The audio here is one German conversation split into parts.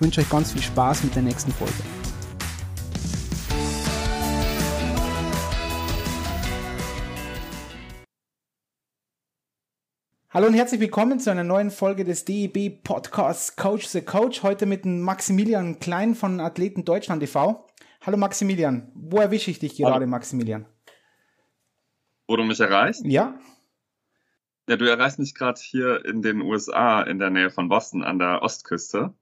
ich wünsche euch ganz viel Spaß mit der nächsten Folge. Hallo und herzlich willkommen zu einer neuen Folge des DEB Podcasts Coach the Coach. Heute mit Maximilian Klein von Athleten Deutschland e.V. Hallo Maximilian, wo erwische ich dich gerade, Hallo. Maximilian? Wo du mich erreichst? Ja. Ja, du erreichst mich gerade hier in den USA in der Nähe von Boston an der Ostküste.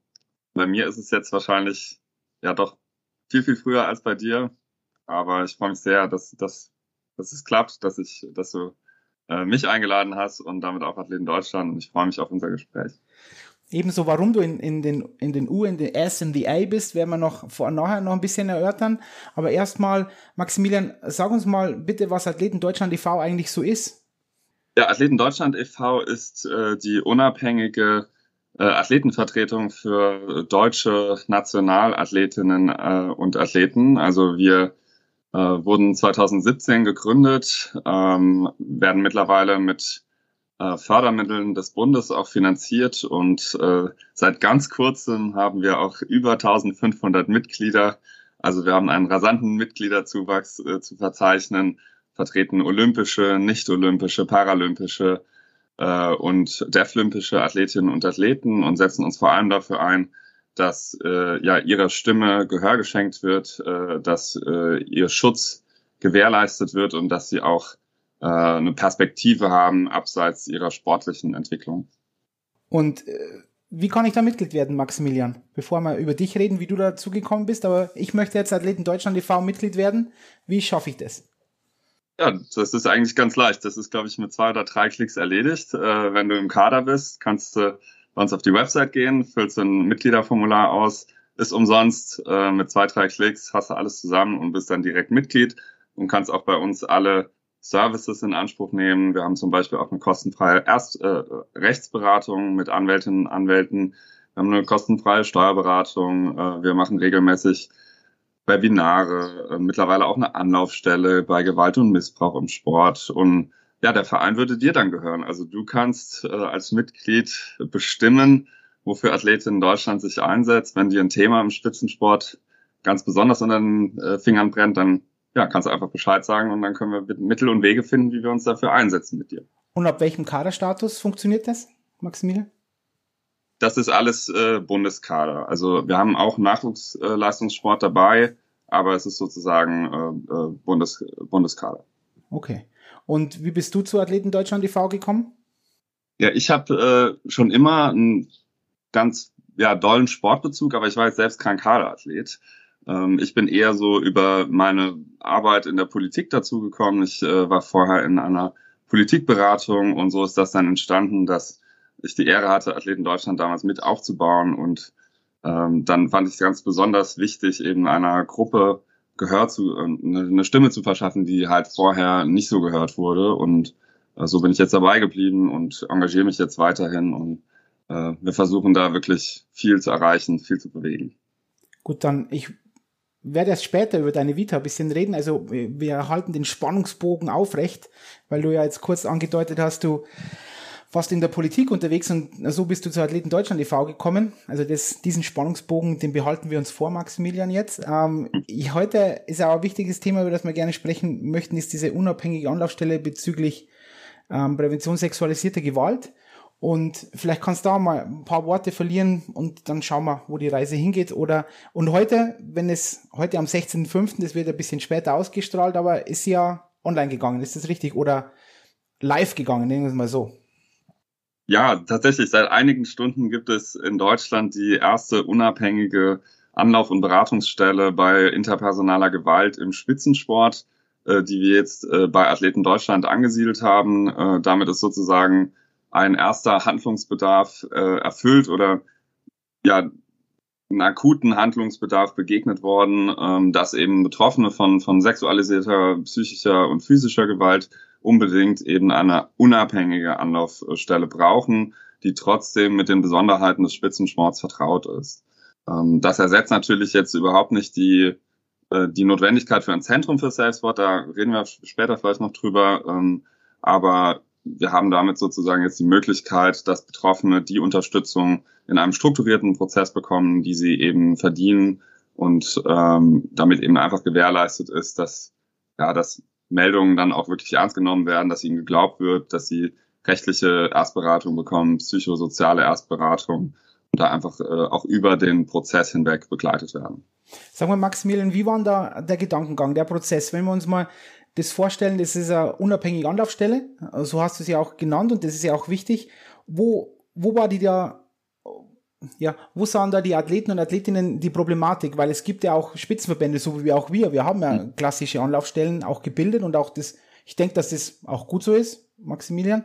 Bei mir ist es jetzt wahrscheinlich ja doch viel, viel früher als bei dir. Aber ich freue mich sehr, dass, dass, dass es klappt, dass ich, dass du äh, mich eingeladen hast und damit auch Athleten Deutschland. Und ich freue mich auf unser Gespräch. Ebenso, warum du in, in, den, in den U, in den S, in die A bist, werden wir noch vor, nachher noch ein bisschen erörtern. Aber erstmal, Maximilian, sag uns mal bitte, was Athleten Deutschland e.V. eigentlich so ist. Ja, Athleten Deutschland e.V. ist äh, die unabhängige äh, Athletenvertretung für deutsche Nationalathletinnen äh, und Athleten. Also wir äh, wurden 2017 gegründet, ähm, werden mittlerweile mit äh, Fördermitteln des Bundes auch finanziert und äh, seit ganz kurzem haben wir auch über 1500 Mitglieder. Also wir haben einen rasanten Mitgliederzuwachs äh, zu verzeichnen, vertreten olympische, nicht-olympische, paralympische äh, und deaflympische Athletinnen und Athleten und setzen uns vor allem dafür ein, dass äh, ja ihrer Stimme Gehör geschenkt wird, äh, dass äh, ihr Schutz gewährleistet wird und dass sie auch äh, eine Perspektive haben abseits ihrer sportlichen Entwicklung. Und äh, wie kann ich da Mitglied werden, Maximilian? Bevor wir über dich reden, wie du dazu gekommen bist, aber ich möchte jetzt Athleten Deutschland e.V. Mitglied werden. Wie schaffe ich das? Ja, das ist eigentlich ganz leicht. Das ist, glaube ich, mit zwei oder drei Klicks erledigt. Äh, wenn du im Kader bist, kannst du bei uns auf die Website gehen, füllst ein Mitgliederformular aus, ist umsonst. Äh, mit zwei, drei Klicks hast du alles zusammen und bist dann direkt Mitglied und kannst auch bei uns alle Services in Anspruch nehmen. Wir haben zum Beispiel auch eine kostenfreie Erst äh, Rechtsberatung mit Anwältinnen und Anwälten. Wir haben eine kostenfreie Steuerberatung. Äh, wir machen regelmäßig Webinare, äh, mittlerweile auch eine Anlaufstelle bei Gewalt und Missbrauch im Sport. Und ja, der Verein würde dir dann gehören. Also du kannst äh, als Mitglied bestimmen, wofür Athleten in Deutschland sich einsetzt. Wenn dir ein Thema im Spitzensport ganz besonders unter den äh, Fingern brennt, dann ja, kannst du einfach Bescheid sagen und dann können wir Mittel und Wege finden, wie wir uns dafür einsetzen mit dir. Und ab welchem Kaderstatus funktioniert das, Maximilian? Das ist alles äh, Bundeskader. Also wir haben auch Nachwuchsleistungssport dabei, aber es ist sozusagen äh, äh, Bundes, Bundeskader. Okay. Und wie bist du zu Athleten Deutschland e.V. gekommen? Ja, ich habe äh, schon immer einen ganz ja, dollen Sportbezug, aber ich war jetzt selbst kein Kaderathlet. Ähm, ich bin eher so über meine Arbeit in der Politik dazu gekommen. Ich äh, war vorher in einer Politikberatung und so ist das dann entstanden, dass ich die Ehre hatte, Athleten Deutschland damals mit aufzubauen. Und ähm, dann fand ich es ganz besonders wichtig, eben einer Gruppe Gehör zu, äh, eine Stimme zu verschaffen, die halt vorher nicht so gehört wurde. Und äh, so bin ich jetzt dabei geblieben und engagiere mich jetzt weiterhin. Und äh, wir versuchen da wirklich viel zu erreichen, viel zu bewegen. Gut, dann ich werde erst später über deine Vita ein bisschen reden. Also wir halten den Spannungsbogen aufrecht, weil du ja jetzt kurz angedeutet hast, du fast in der Politik unterwegs und so bist du zu Athleten Deutschland e.V. gekommen. Also das, diesen Spannungsbogen, den behalten wir uns vor, Maximilian, jetzt. Ähm, ich, heute ist auch ein wichtiges Thema, über das wir gerne sprechen möchten, ist diese unabhängige Anlaufstelle bezüglich ähm, Prävention sexualisierter Gewalt. Und vielleicht kannst du da mal ein paar Worte verlieren und dann schauen wir, wo die Reise hingeht. Oder und heute, wenn es heute am 16.05., das wird ein bisschen später ausgestrahlt, aber ist ja online gegangen, ist das richtig? Oder live gegangen, nehmen wir es mal so. Ja, tatsächlich. Seit einigen Stunden gibt es in Deutschland die erste unabhängige Anlauf- und Beratungsstelle bei interpersonaler Gewalt im Spitzensport, äh, die wir jetzt äh, bei Athleten Deutschland angesiedelt haben. Äh, damit ist sozusagen ein erster Handlungsbedarf erfüllt oder ja, einen akuten Handlungsbedarf begegnet worden, ähm, dass eben Betroffene von, von sexualisierter, psychischer und physischer Gewalt unbedingt eben eine unabhängige Anlaufstelle brauchen, die trotzdem mit den Besonderheiten des Spitzensports vertraut ist. Ähm, das ersetzt natürlich jetzt überhaupt nicht die, äh, die Notwendigkeit für ein Zentrum für Self-Sport, da reden wir später vielleicht noch drüber, ähm, aber wir haben damit sozusagen jetzt die Möglichkeit, dass Betroffene die Unterstützung in einem strukturierten Prozess bekommen, die sie eben verdienen und ähm, damit eben einfach gewährleistet ist, dass ja, dass Meldungen dann auch wirklich ernst genommen werden, dass ihnen geglaubt wird, dass sie rechtliche Erstberatung bekommen, psychosoziale Erstberatung und da einfach äh, auch über den Prozess hinweg begleitet werden. Sagen wir Maximilian, wie war da der Gedankengang, der Prozess? Wenn wir uns mal das vorstellen, das ist eine unabhängige Anlaufstelle, so hast du sie auch genannt und das ist ja auch wichtig. Wo, wo war die da, ja, wo sahen da die Athleten und Athletinnen die Problematik? Weil es gibt ja auch Spitzenverbände, so wie auch wir. Wir haben ja mhm. klassische Anlaufstellen auch gebildet und auch das, ich denke, dass das auch gut so ist, Maximilian.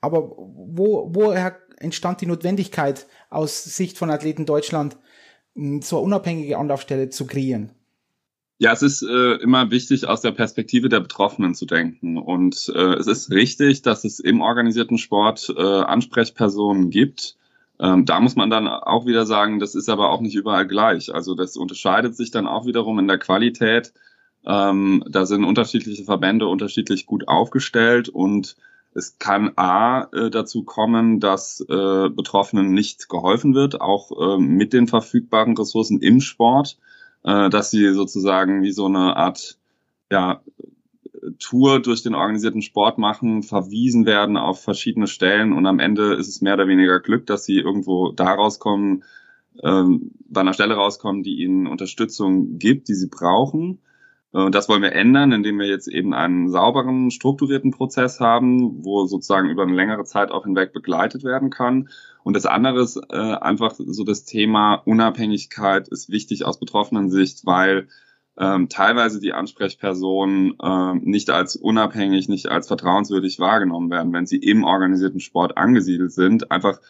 Aber wo, woher entstand die Notwendigkeit aus Sicht von Athleten Deutschland, so eine unabhängige Anlaufstelle zu kreieren? Ja, es ist äh, immer wichtig, aus der Perspektive der Betroffenen zu denken. Und äh, es ist richtig, dass es im organisierten Sport äh, Ansprechpersonen gibt. Ähm, da muss man dann auch wieder sagen, das ist aber auch nicht überall gleich. Also das unterscheidet sich dann auch wiederum in der Qualität. Ähm, da sind unterschiedliche Verbände unterschiedlich gut aufgestellt und es kann A äh, dazu kommen, dass äh, Betroffenen nicht geholfen wird, auch äh, mit den verfügbaren Ressourcen im Sport äh, dass sie sozusagen wie so eine Art ja, Tour durch den organisierten Sport machen, verwiesen werden auf verschiedene Stellen und am Ende ist es mehr oder weniger Glück, dass sie irgendwo da rauskommen, ähm, bei einer Stelle rauskommen, die ihnen Unterstützung gibt, die sie brauchen. Äh, das wollen wir ändern, indem wir jetzt eben einen sauberen, strukturierten Prozess haben, wo sozusagen über eine längere Zeit auch hinweg begleitet werden kann. Und das andere ist äh, einfach so das Thema Unabhängigkeit ist wichtig aus betroffenen Sicht, weil ähm, teilweise die Ansprechpersonen äh, nicht als unabhängig, nicht als vertrauenswürdig wahrgenommen werden, wenn sie im organisierten Sport angesiedelt sind, einfach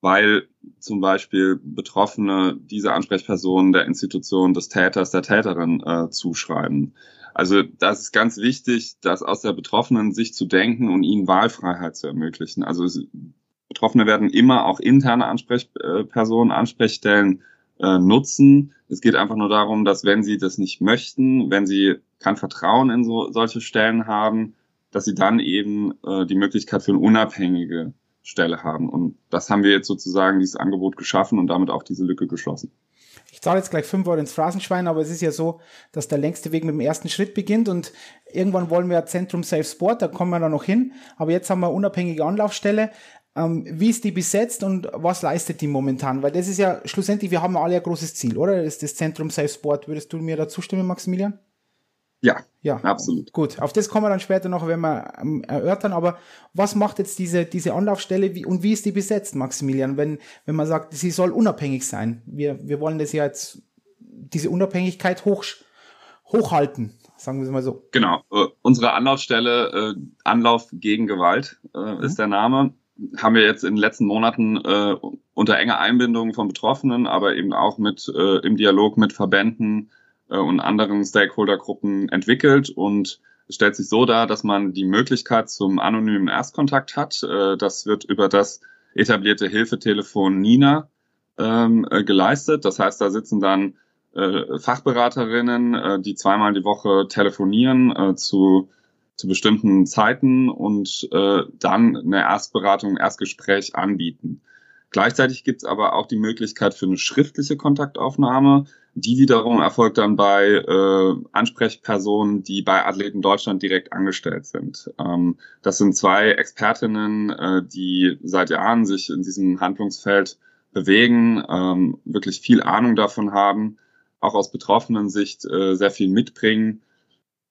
weil zum Beispiel Betroffene diese Ansprechpersonen der Institution des Täters, der Täterin äh, zuschreiben. Also das ist ganz wichtig, das aus der betroffenen Sicht zu denken und ihnen Wahlfreiheit zu ermöglichen. Also Betroffene werden immer auch interne Ansprechpersonen, Ansprechstellen äh, nutzen. Es geht einfach nur darum, dass wenn sie das nicht möchten, wenn sie kein Vertrauen in so, solche Stellen haben, dass sie dann eben äh, die Möglichkeit für eine unabhängige Stelle haben. Und das haben wir jetzt sozusagen dieses Angebot geschaffen und damit auch diese Lücke geschlossen. Ich zahle jetzt gleich 5 Euro ins Phrasenschwein, aber es ist ja so, dass der längste Weg mit dem ersten Schritt beginnt und irgendwann wollen wir Zentrum Safe Sport, da kommen wir dann noch hin. Aber jetzt haben wir unabhängige Anlaufstelle. Ähm, wie ist die besetzt und was leistet die momentan? Weil das ist ja schlussendlich, wir haben alle ein großes Ziel, oder? Das ist das Zentrum Safe Sport. Würdest du mir da zustimmen, Maximilian? Ja, ja, absolut. Gut, auf das kommen wir dann später noch, wenn wir ähm, erörtern. Aber was macht jetzt diese, diese Anlaufstelle wie, und wie ist die besetzt, Maximilian? Wenn, wenn man sagt, sie soll unabhängig sein. Wir, wir wollen das ja jetzt, diese Unabhängigkeit hoch, hochhalten, sagen wir es mal so. Genau. Äh, unsere Anlaufstelle, äh, Anlauf gegen Gewalt äh, mhm. ist der Name haben wir jetzt in den letzten Monaten äh, unter enger Einbindung von Betroffenen, aber eben auch mit äh, im Dialog mit Verbänden äh, und anderen Stakeholdergruppen entwickelt und es stellt sich so dar, dass man die Möglichkeit zum anonymen Erstkontakt hat. Äh, das wird über das etablierte Hilfetelefon Nina ähm, äh, geleistet. Das heißt, da sitzen dann äh, Fachberaterinnen, äh, die zweimal die Woche telefonieren äh, zu zu bestimmten Zeiten und äh, dann eine Erstberatung, Erstgespräch anbieten. Gleichzeitig gibt es aber auch die Möglichkeit für eine schriftliche Kontaktaufnahme. Die wiederum erfolgt dann bei äh, Ansprechpersonen, die bei Athleten Deutschland direkt angestellt sind. Ähm, das sind zwei Expertinnen, äh, die seit Jahren sich in diesem Handlungsfeld bewegen, ähm, wirklich viel Ahnung davon haben, auch aus betroffenen Sicht äh, sehr viel mitbringen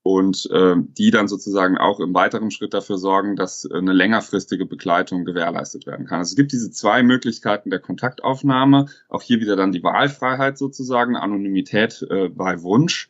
und äh, die dann sozusagen auch im weiteren Schritt dafür sorgen, dass eine längerfristige Begleitung gewährleistet werden kann. Also es gibt diese zwei Möglichkeiten der Kontaktaufnahme, auch hier wieder dann die Wahlfreiheit sozusagen, Anonymität äh, bei Wunsch.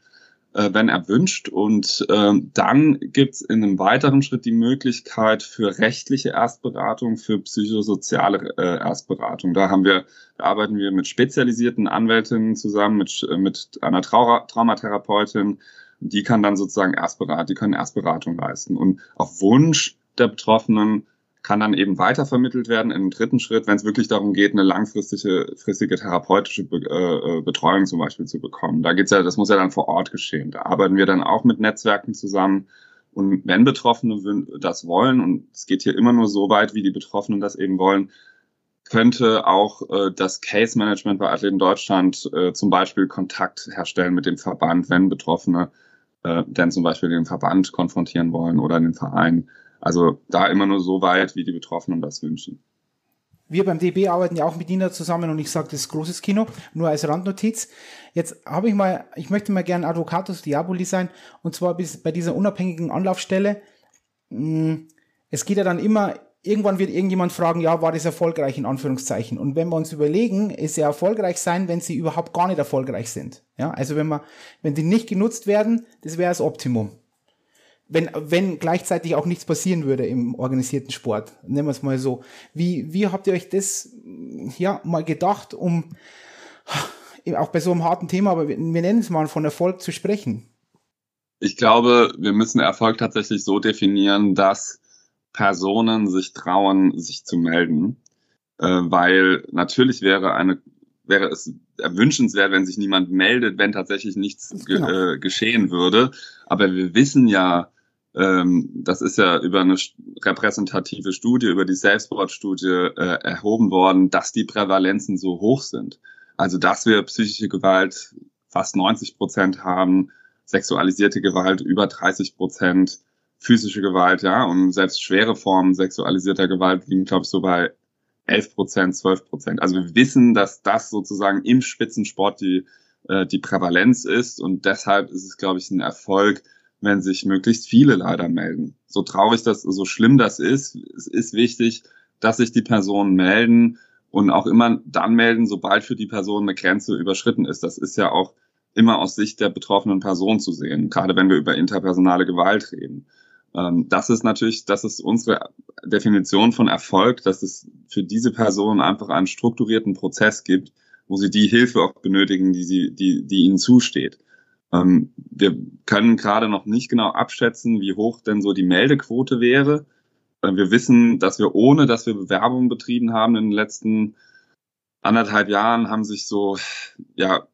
äh, wenn erwünscht. Und äh, dann gibt es in einem weiteren Schritt die Möglichkeit für rechtliche Erstberatung, für psychosoziale äh, Erstberatung. Da haben wir, da arbeiten wir mit spezialisierten Anwältinnen zusammen, mit, äh, mit einer Trau Traumatherapeutin. Die kann dann sozusagen Erstberatung, die können Erstberatung leisten. Und auf Wunsch der Betroffenen kann dann eben weitervermittelt werden im dritten Schritt, wenn es wirklich darum geht, eine langfristige fristige therapeutische Be äh, äh, Betreuung zum Beispiel zu bekommen. Da geht's ja, das muss ja dann vor Ort geschehen. Da arbeiten wir dann auch mit Netzwerken zusammen. Und wenn Betroffene das wollen, und es geht hier immer nur so weit, wie die Betroffenen das eben wollen, könnte auch äh, das Case Management bei Athleten Deutschland äh, zum Beispiel Kontakt herstellen mit dem Verband, wenn Betroffene äh, denn zum Beispiel den Verband konfrontieren wollen oder den Verein also da immer nur so weit, wie die Betroffenen das wünschen. Wir beim DB arbeiten ja auch mit Nina zusammen und ich sage, das ist großes Kino, nur als Randnotiz. Jetzt habe ich mal, ich möchte mal gerne Advocatus Diaboli sein und zwar bis bei dieser unabhängigen Anlaufstelle. Hm, es geht ja dann immer, irgendwann wird irgendjemand fragen, ja, war das erfolgreich in Anführungszeichen? Und wenn wir uns überlegen, ist ja erfolgreich sein, wenn sie überhaupt gar nicht erfolgreich sind. Ja, also wenn man, wenn die nicht genutzt werden, das wäre das Optimum wenn, wenn gleichzeitig auch nichts passieren würde im organisierten Sport. Nehmen wir es mal so. Wie, wie habt ihr euch das ja mal gedacht, um auch bei so einem harten Thema, aber wir, wir nennen es mal von Erfolg zu sprechen? Ich glaube, wir müssen Erfolg tatsächlich so definieren, dass Personen sich trauen, sich zu melden. Äh, weil natürlich wäre eine wäre es erwünschenswert, wenn sich niemand meldet, wenn tatsächlich nichts genau. ge äh, geschehen würde. Aber wir wissen ja, ähm, das ist ja über eine repräsentative Studie, über die Selbstmordstudie äh, erhoben worden, dass die Prävalenzen so hoch sind. Also dass wir psychische Gewalt fast 90 Prozent haben, sexualisierte Gewalt über 30 Prozent, physische Gewalt, ja, und selbst schwere Formen sexualisierter Gewalt liegen, glaube ich, so bei 11 Prozent, 12 Prozent. Also wir wissen, dass das sozusagen im Spitzensport die, äh, die Prävalenz ist und deshalb ist es, glaube ich, ein Erfolg, wenn sich möglichst viele leider melden. So traurig das, so schlimm das ist, es ist wichtig, dass sich die Personen melden und auch immer dann melden, sobald für die Person eine Grenze überschritten ist. Das ist ja auch immer aus Sicht der betroffenen Person zu sehen, gerade wenn wir über interpersonale Gewalt reden. Ähm, das ist natürlich, das ist unsere Definition von Erfolg, dass es für diese Person einfach einen strukturierten Prozess gibt, wo sie die Hilfe auch benötigen, die sie, die, die ihnen zusteht. Ähm, wir können gerade noch nicht genau abschätzen, wie hoch denn so die Meldequote wäre. Äh, wir wissen, dass wir ohne, dass wir Bewerbungen betrieben haben in den letzten anderthalb Jahren, haben sich so, ja,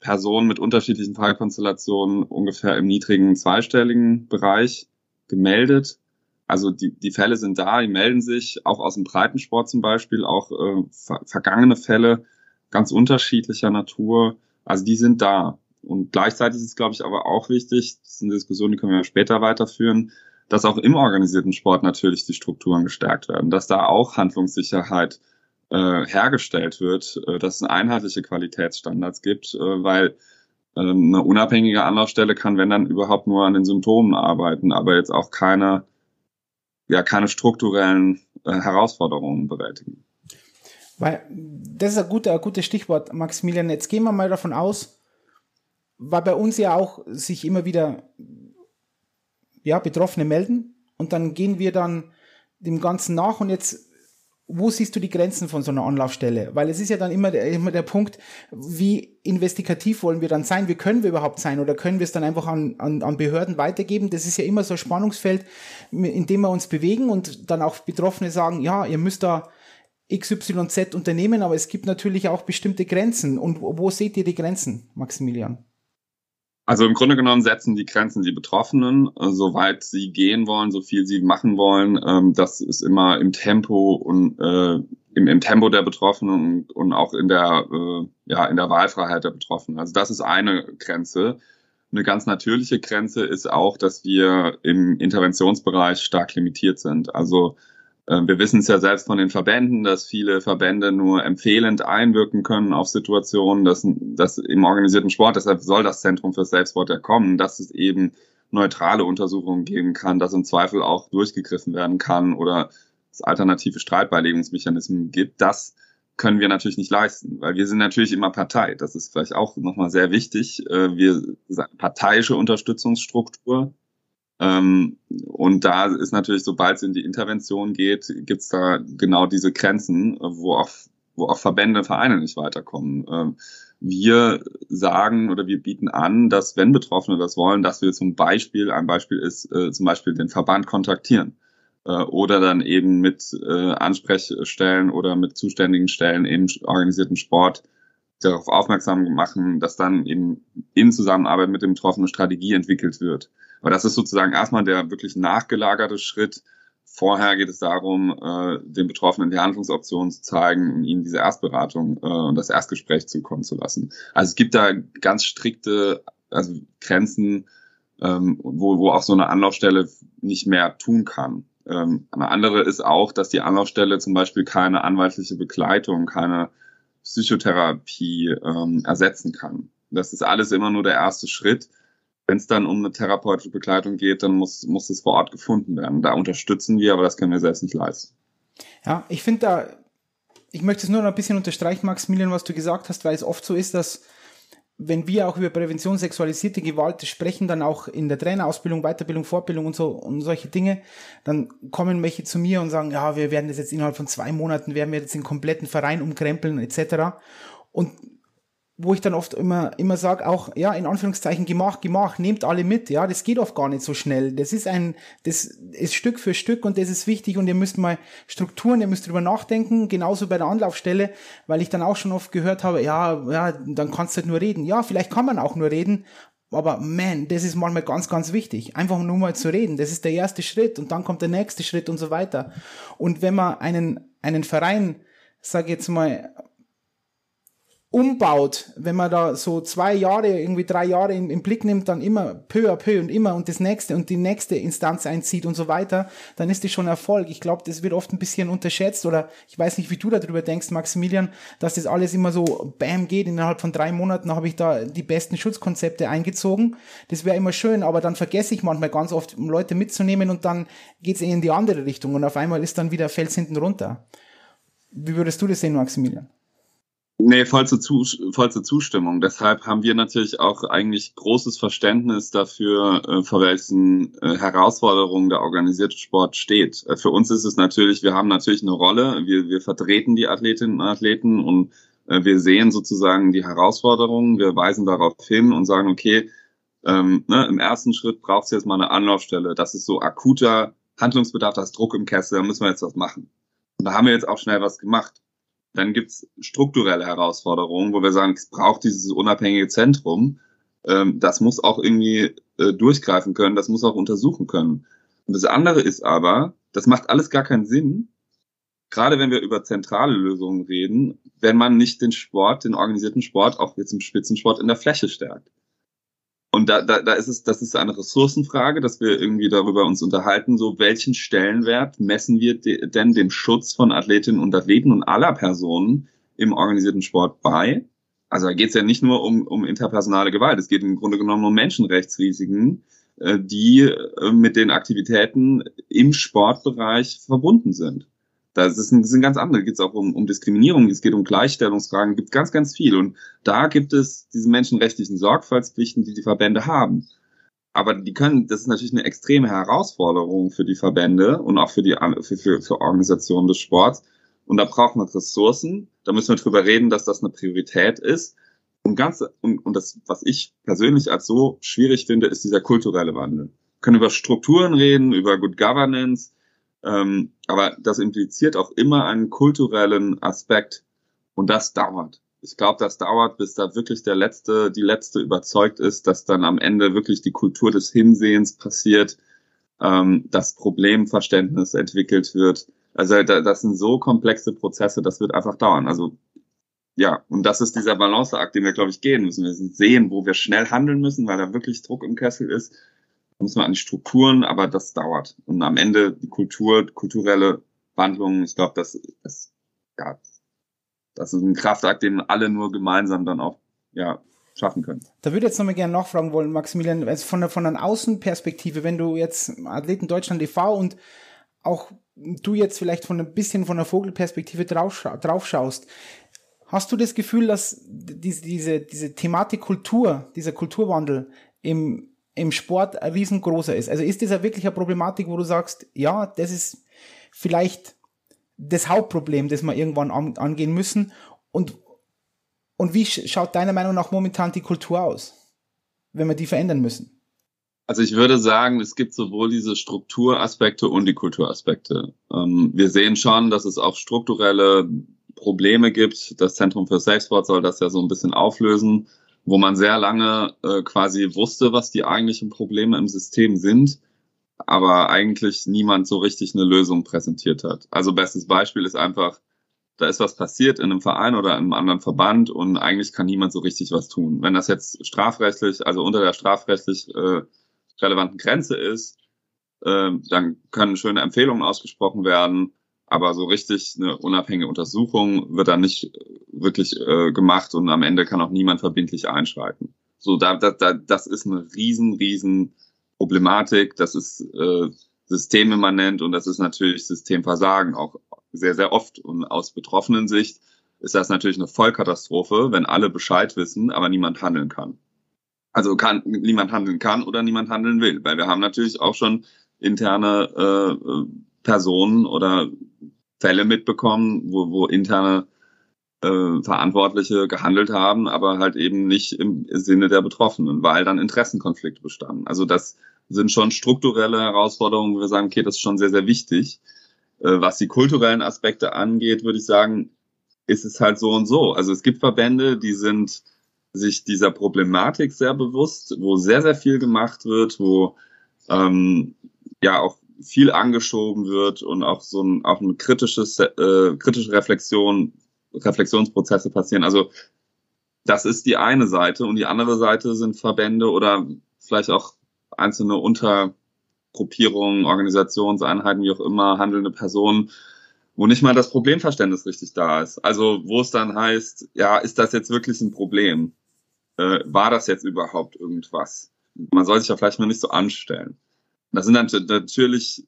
Personen mit unterschiedlichen Fallkonstellationen ungefähr im niedrigen zweistelligen Bereich gemeldet. Also die, die Fälle sind da, die melden sich, auch aus dem Breitensport zum Beispiel, auch äh, ver vergangene Fälle ganz unterschiedlicher Natur. Also die sind da. Und gleichzeitig ist, glaube ich, aber auch wichtig, das ist eine Diskussion, die können wir später weiterführen, dass auch im organisierten Sport natürlich die Strukturen gestärkt werden, dass da auch Handlungssicherheit äh, hergestellt wird, äh, dass es einheitliche Qualitätsstandards gibt, äh, weil eine unabhängige Anlaufstelle kann, wenn dann überhaupt nur an den Symptomen arbeiten, aber jetzt auch keine, ja, keine strukturellen äh, Herausforderungen bewältigen. Weil das ist ein, guter, ein gutes Stichwort, Maximilian. Jetzt gehen wir mal davon aus, weil bei uns ja auch sich immer wieder ja, Betroffene melden und dann gehen wir dann dem Ganzen nach und jetzt wo siehst du die Grenzen von so einer Anlaufstelle? Weil es ist ja dann immer der, immer der Punkt, wie investigativ wollen wir dann sein? Wie können wir überhaupt sein? Oder können wir es dann einfach an, an, an Behörden weitergeben? Das ist ja immer so ein Spannungsfeld, in dem wir uns bewegen und dann auch Betroffene sagen, ja, ihr müsst da XYZ unternehmen, aber es gibt natürlich auch bestimmte Grenzen. Und wo seht ihr die Grenzen, Maximilian? Also im Grunde genommen setzen die Grenzen die Betroffenen, äh, soweit sie gehen wollen, so viel sie machen wollen. Ähm, das ist immer im Tempo und äh, im, im Tempo der Betroffenen und, auch in der äh, ja in der Wahlfreiheit der Betroffenen. Also das ist eine Grenze. Eine ganz natürliche Grenze ist auch, dass wir im Interventionsbereich stark limitiert sind. Also wir wissen es ja selbst von den Verbänden, dass viele Verbände nur empfehlend einwirken können auf Situationen, dass, dass im organisierten Sport, deshalb soll das Zentrum für Selbstmord ja kommen, dass es eben neutrale Untersuchungen geben kann, dass im Zweifel auch durchgegriffen werden kann oder es alternative Streitbeilegungsmechanismen gibt. Das können wir natürlich nicht leisten, weil wir sind natürlich immer Partei. Das ist vielleicht auch nochmal sehr wichtig. Äh, wir sind parteiische Unterstützungsstruktur. Ähm, und da ist natürlich, sobald es in die Intervention geht, gibt's da genau diese Grenzen, wo auch, wo auch Verbände, Vereine nicht weiterkommen. Ähm, wir sagen oder wir bieten an, dass wenn Betroffene das wollen, dass wir zum Beispiel, ein Beispiel ist, äh, zum Beispiel den Verband kontaktieren äh, oder dann eben mit äh, Ansprechstellen oder mit zuständigen Stellen im organisierten Sport darauf aufmerksam machen, dass dann eben in Zusammenarbeit mit dem Betroffenen Strategie entwickelt wird. Aber das ist sozusagen erstmal der wirklich nachgelagerte Schritt. Vorher geht es darum, äh, den Betroffenen die Handlungsoptionen zu zeigen und ihnen diese Erstberatung äh, und das Erstgespräch zukommen zu lassen. Also es gibt da ganz strikte also Grenzen, ähm, wo, wo auch so eine Anlaufstelle nicht mehr tun kann. Ähm, eine andere ist auch, dass die Anlaufstelle zum Beispiel keine anwaltliche Begleitung, keine Psychotherapie ähm, ersetzen kann. Das ist alles immer nur der erste Schritt. Wenn es dann um eine therapeutische Begleitung geht, dann muss, muss es vor Ort gefunden werden. Da unterstützen wir, aber das können wir selbst nicht leisten. Ja, ich finde da, ich möchte es nur noch ein bisschen unterstreichen, Maximilian, was du gesagt hast, weil es oft so ist, dass wenn wir auch über Prävention sexualisierte Gewalt sprechen, dann auch in der Trainerausbildung, Weiterbildung, Fortbildung und so und solche Dinge, dann kommen welche zu mir und sagen, ja, wir werden das jetzt innerhalb von zwei Monaten, werden wir jetzt den kompletten Verein umkrempeln etc. Und wo ich dann oft immer, immer sage, auch, ja, in Anführungszeichen, gemacht, gemacht, nehmt alle mit, ja, das geht oft gar nicht so schnell. Das ist ein, das ist Stück für Stück und das ist wichtig und ihr müsst mal Strukturen, ihr müsst drüber nachdenken, genauso bei der Anlaufstelle, weil ich dann auch schon oft gehört habe, ja, ja, dann kannst du halt nur reden. Ja, vielleicht kann man auch nur reden, aber man, das ist manchmal ganz, ganz wichtig. Einfach nur mal zu reden. Das ist der erste Schritt und dann kommt der nächste Schritt und so weiter. Und wenn man einen, einen Verein, sag jetzt mal, umbaut, wenn man da so zwei Jahre, irgendwie drei Jahre im, im, Blick nimmt, dann immer peu à peu und immer und das nächste und die nächste Instanz einzieht und so weiter, dann ist das schon Erfolg. Ich glaube, das wird oft ein bisschen unterschätzt oder ich weiß nicht, wie du darüber denkst, Maximilian, dass das alles immer so bam geht. Innerhalb von drei Monaten habe ich da die besten Schutzkonzepte eingezogen. Das wäre immer schön, aber dann vergesse ich manchmal ganz oft, um Leute mitzunehmen und dann geht's in die andere Richtung und auf einmal ist dann wieder Fels hinten runter. Wie würdest du das sehen, Maximilian? Nee, vollste, vollste Zustimmung. Deshalb haben wir natürlich auch eigentlich großes Verständnis dafür, äh, vor welchen äh, Herausforderungen der organisierte Sport steht. Äh, für uns ist es natürlich, wir haben natürlich eine Rolle, wir, wir vertreten die Athletinnen und Athleten und wir sehen sozusagen die Herausforderungen, wir weisen darauf hin und sagen, okay, ähm, ne, im ersten Schritt braucht es jetzt mal eine Anlaufstelle. Das ist so akuter Handlungsbedarf, das Druck im Kessel, da müssen wir jetzt was machen. Und da haben wir jetzt auch schnell was gemacht. Dann gibt's strukturelle Herausforderungen, wo wir sagen, es braucht dieses unabhängige Zentrum. Ähm, das muss auch irgendwie äh, durchgreifen können, das muss auch untersuchen können. Und das andere ist aber, das macht alles gar keinen Sinn, gerade wenn wir über zentrale Lösungen reden, wenn man nicht den Sport, den organisierten Sport, auch jetzt im Spitzensport in der Fläche stärkt. Und da, da, da ist es, das ist eine Ressourcenfrage, dass wir irgendwie darüber uns unterhalten, so welchen Stellenwert messen wir de, denn dem Schutz von Athletinnen und Athleten und aller Personen im organisierten Sport bei? Also da geht es ja nicht nur um, um interpersonale Gewalt, es geht im Grunde genommen um Menschenrechtsrisiken, äh, die äh, mit den Aktivitäten im Sportbereich verbunden sind. Das, ist ein, sind ganz andere. Geht es auch um, um Diskriminierung, es geht um Gleichstellungsfragen, gibt ganz, ganz viel. Und da gibt es diese menschenrechtlichen Sorgfaltspflichten, die die Verbände haben. Aber die können, das ist natürlich eine extreme Herausforderung für die Verbände und auch für die für, für, für Organisationen des Sports. Und da braucht man Ressourcen. Da müssen wir drüber reden, dass das eine Priorität ist. Und ganz, und, und das, was ich persönlich als so schwierig finde, ist dieser kulturelle Wandel. Wir können über Strukturen reden, über Good Governance, ähm, aber das impliziert auch immer einen kulturellen Aspekt und das dauert. Ich glaube, das dauert, bis da wirklich der letzte, die letzte überzeugt ist, dass dann am Ende wirklich die Kultur des Hinsehens passiert, ähm, das Problemverständnis entwickelt wird. Also da, das sind so komplexe Prozesse, das wird einfach dauern. Also ja, und das ist dieser Balanceakt, den wir, glaube ich, gehen müssen. Wir sehen, wo wir schnell handeln müssen, weil da wirklich Druck im Kessel ist muss man an die Strukturen, aber das dauert. Und am Ende die Kultur, kulturelle Wandlung, ich glaube, das, das, ja, das ist ein Kraftakt, den alle nur gemeinsam dann auch, ja, schaffen können. Da würde ich jetzt nochmal gerne nachfragen wollen, Maximilian, also von der, von einer Außenperspektive, wenn du jetzt Athleten Deutschland e.V. und auch du jetzt vielleicht von ein bisschen von der Vogelperspektive drauf, drauf schaust, hast du das Gefühl, dass diese, diese, diese Thematik Kultur, dieser Kulturwandel im, im Sport ein riesengroßer ist? Also ist das ja wirklich eine Problematik, wo du sagst, ja, das ist vielleicht das Hauptproblem, das wir irgendwann an, angehen müssen? Und, und wie schaut deiner Meinung nach momentan die Kultur aus, wenn wir die verändern müssen? Also ich würde sagen, es gibt sowohl diese Strukturaspekte und die Kulturaspekte. Ähm, wir sehen schon, dass es auch strukturelle Probleme gibt. Das Zentrum für Safe Sport soll das ja so ein bisschen auflösen, wo man sehr lange äh, quasi wusste, was die eigentlichen Probleme im System sind, aber eigentlich niemand so richtig eine Lösung präsentiert hat. Also bestes Beispiel ist einfach, da ist was passiert in einem Verein oder in einem anderen Verband und eigentlich kann niemand so richtig was tun. Wenn das jetzt strafrechtlich, also unter der strafrechtlich äh, relevanten Grenze ist, äh, dann können schöne Empfehlungen ausgesprochen werden, aber so richtig eine unabhängige Untersuchung wird dann nicht wirklich äh, gemacht und am Ende kann auch niemand verbindlich einschreiten. So, da, da, da, das ist eine riesen, riesen Problematik, das ist äh, systemimmanent und das ist natürlich Systemversagen auch sehr, sehr oft. Und aus betroffenen Sicht ist das natürlich eine Vollkatastrophe, wenn alle Bescheid wissen, aber niemand handeln kann also kann niemand handeln kann oder niemand handeln will, weil wir haben natürlich auch schon interne äh, Personen oder Fälle mitbekommen, wo, wo interne äh, Verantwortliche gehandelt haben, aber halt eben nicht im Sinne der Betroffenen, weil dann Interessenkonflikte bestanden. Also das sind schon strukturelle Herausforderungen, wo wir sagen, okay, das ist schon sehr, sehr wichtig. Äh, was die kulturellen Aspekte angeht, würde ich sagen, ist es halt so und so. Also es gibt Verbände, die sind sich dieser Problematik sehr bewusst, wo sehr, sehr viel gemacht wird, wo ähm, ja auch viel angeschoben wird und auch so ein, auch ein kritisches, äh, kritische Reflexion, Reflexionsprozesse passieren. Also das ist die eine Seite und die andere Seite sind Verbände oder vielleicht auch einzelne Untergruppierungen, Organisationseinheiten, wie auch immer, handelnde Personen, wo nicht mal das Problemverständnis richtig da ist. Also wo es dann heißt, ja, ist das jetzt wirklich ein Problem? äh, war das jetzt überhaupt irgendwas? Man soll sich ja vielleicht mal nicht so anstellen. Das sind natürlich,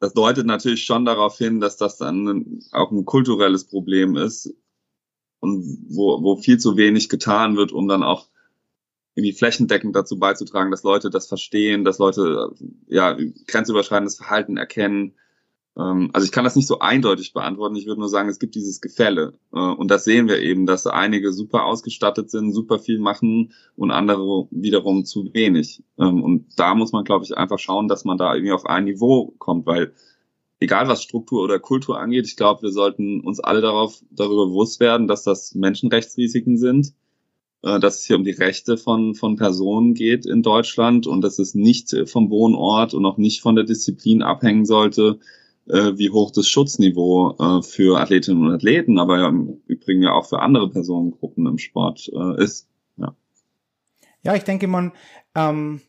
das deutet natürlich schon darauf hin, dass das dann auch ein kulturelles Problem ist und wo, wo viel zu wenig getan wird, um dann auch irgendwie flächendeckend dazu beizutragen, dass Leute das verstehen, dass Leute ja grenzüberschreitendes Verhalten erkennen, also ich kann das nicht so eindeutig beantworten. Ich würde nur sagen, es gibt dieses Gefälle. Äh, und das sehen wir eben, dass einige super ausgestattet sind, super viel machen und andere wiederum zu wenig. Ähm, und da muss man, glaube ich, einfach schauen, dass man da irgendwie auf ein Niveau kommt, weil egal was Struktur oder Kultur angeht, ich glaube, wir sollten uns alle darauf, darüber bewusst werden, dass das Menschenrechtsrisiken sind, äh, dass es hier um die Rechte von, von Personen geht in Deutschland und dass es nicht vom Wohnort und auch nicht von der Disziplin abhängen sollte, wie hoch das Schutzniveau äh, für Athletinnen und Athleten, aber im Übrigen ja auch für andere Personengruppen im Sport äh, ist. Ja. ja, ich denke, man ähm,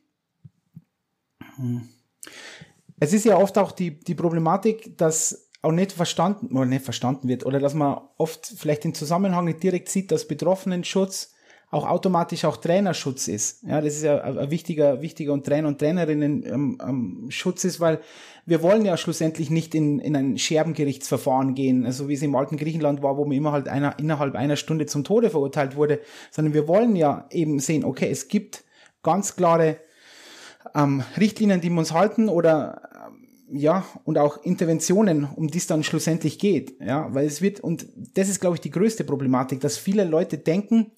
es ist ja oft auch die, die Problematik, dass auch nicht verstanden oder nicht verstanden wird oder dass man oft vielleicht den Zusammenhang nicht direkt sieht, dass Betroffenenschutz auch automatisch auch Trainerschutz ist. Ja, das ist ja ein wichtiger, wichtiger und Trainer und Trainerinnen ähm, ähm, Schutz ist, weil wir wollen ja schlussendlich nicht in, in ein Scherbengerichtsverfahren gehen, also wie es im alten Griechenland war, wo man immer halt einer, innerhalb einer Stunde zum Tode verurteilt wurde, sondern wir wollen ja eben sehen, okay, es gibt ganz klare ähm, Richtlinien, die wir uns halten oder ähm, ja, und auch Interventionen, um die es dann schlussendlich geht, ja, weil es wird, und das ist, glaube ich, die größte Problematik, dass viele Leute denken,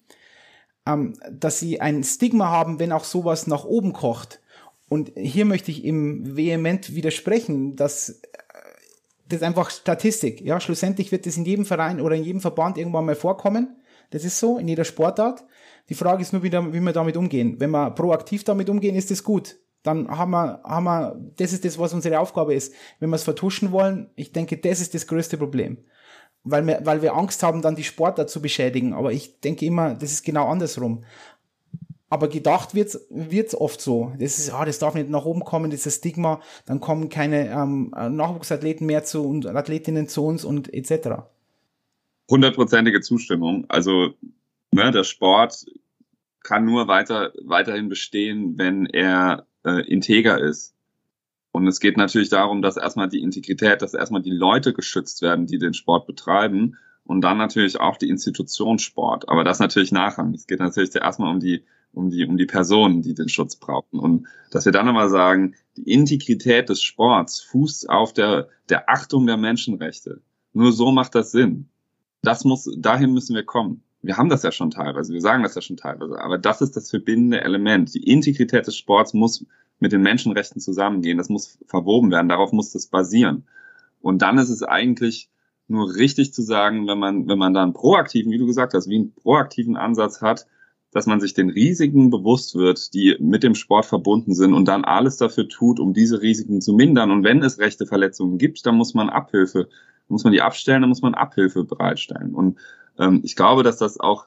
ähm, dass sie ein Stigma haben, wenn auch sowas nach oben kocht. Und hier möchte ich ihm vehement widersprechen, dass äh, das ist einfach Statistik. Ja, schlussendlich wird das in jedem Verein oder in jedem Verband irgendwann mal vorkommen. Das ist so, in jeder Sportart. Die Frage ist nur wieder, wie wir damit umgehen. Wenn wir proaktiv damit umgehen, ist das gut. Dann haben wir, haben wir, das ist das, was unsere Aufgabe ist. Wenn wir es vertuschen wollen, ich denke, das ist das größte Problem weil wir, weil wir Angst haben, dann die Sportler zu beschädigen. Aber ich denke immer, das ist genau andersrum. Aber gedacht wird's wird's oft so. Das ist, ah, das darf nicht nach oben kommen, das ist das Stigma. Dann kommen keine ähm, Nachwuchsathleten mehr zu und Athletinnen zu uns und etc. Hundertprozentige Zustimmung. Also ne, der Sport kann nur weiter weiterhin bestehen, wenn er äh, integer ist. Und es geht natürlich darum, dass erstmal die Integrität, dass erstmal die Leute geschützt werden, die den Sport betreiben und dann natürlich auch die Institution Sport. Aber das natürlich nachrangig. Es geht natürlich erstmal um die, um die, um die Personen, die den Schutz brauchen. Und dass wir dann nochmal sagen, die Integrität des Sports fußt auf der, der Achtung der Menschenrechte. Nur so macht das Sinn. Das muss, dahin müssen wir kommen. Wir haben das ja schon teilweise, wir sagen das ja schon teilweise, aber das ist das verbindende Element. Die Integrität des Sports muss mit den Menschenrechten zusammengehen. Das muss verwoben werden. Darauf muss das basieren. Und dann ist es eigentlich nur richtig zu sagen, wenn man, wenn man da einen proaktiven, wie du gesagt hast, wie einen proaktiven Ansatz hat, dass man sich den Risiken bewusst wird, die mit dem Sport verbunden sind und dann alles dafür tut, um diese Risiken zu mindern. Und wenn es rechte Verletzungen gibt, dann muss man Abhilfe, muss man die abstellen, dann muss man Abhilfe bereitstellen. Und ähm, ich glaube, dass das auch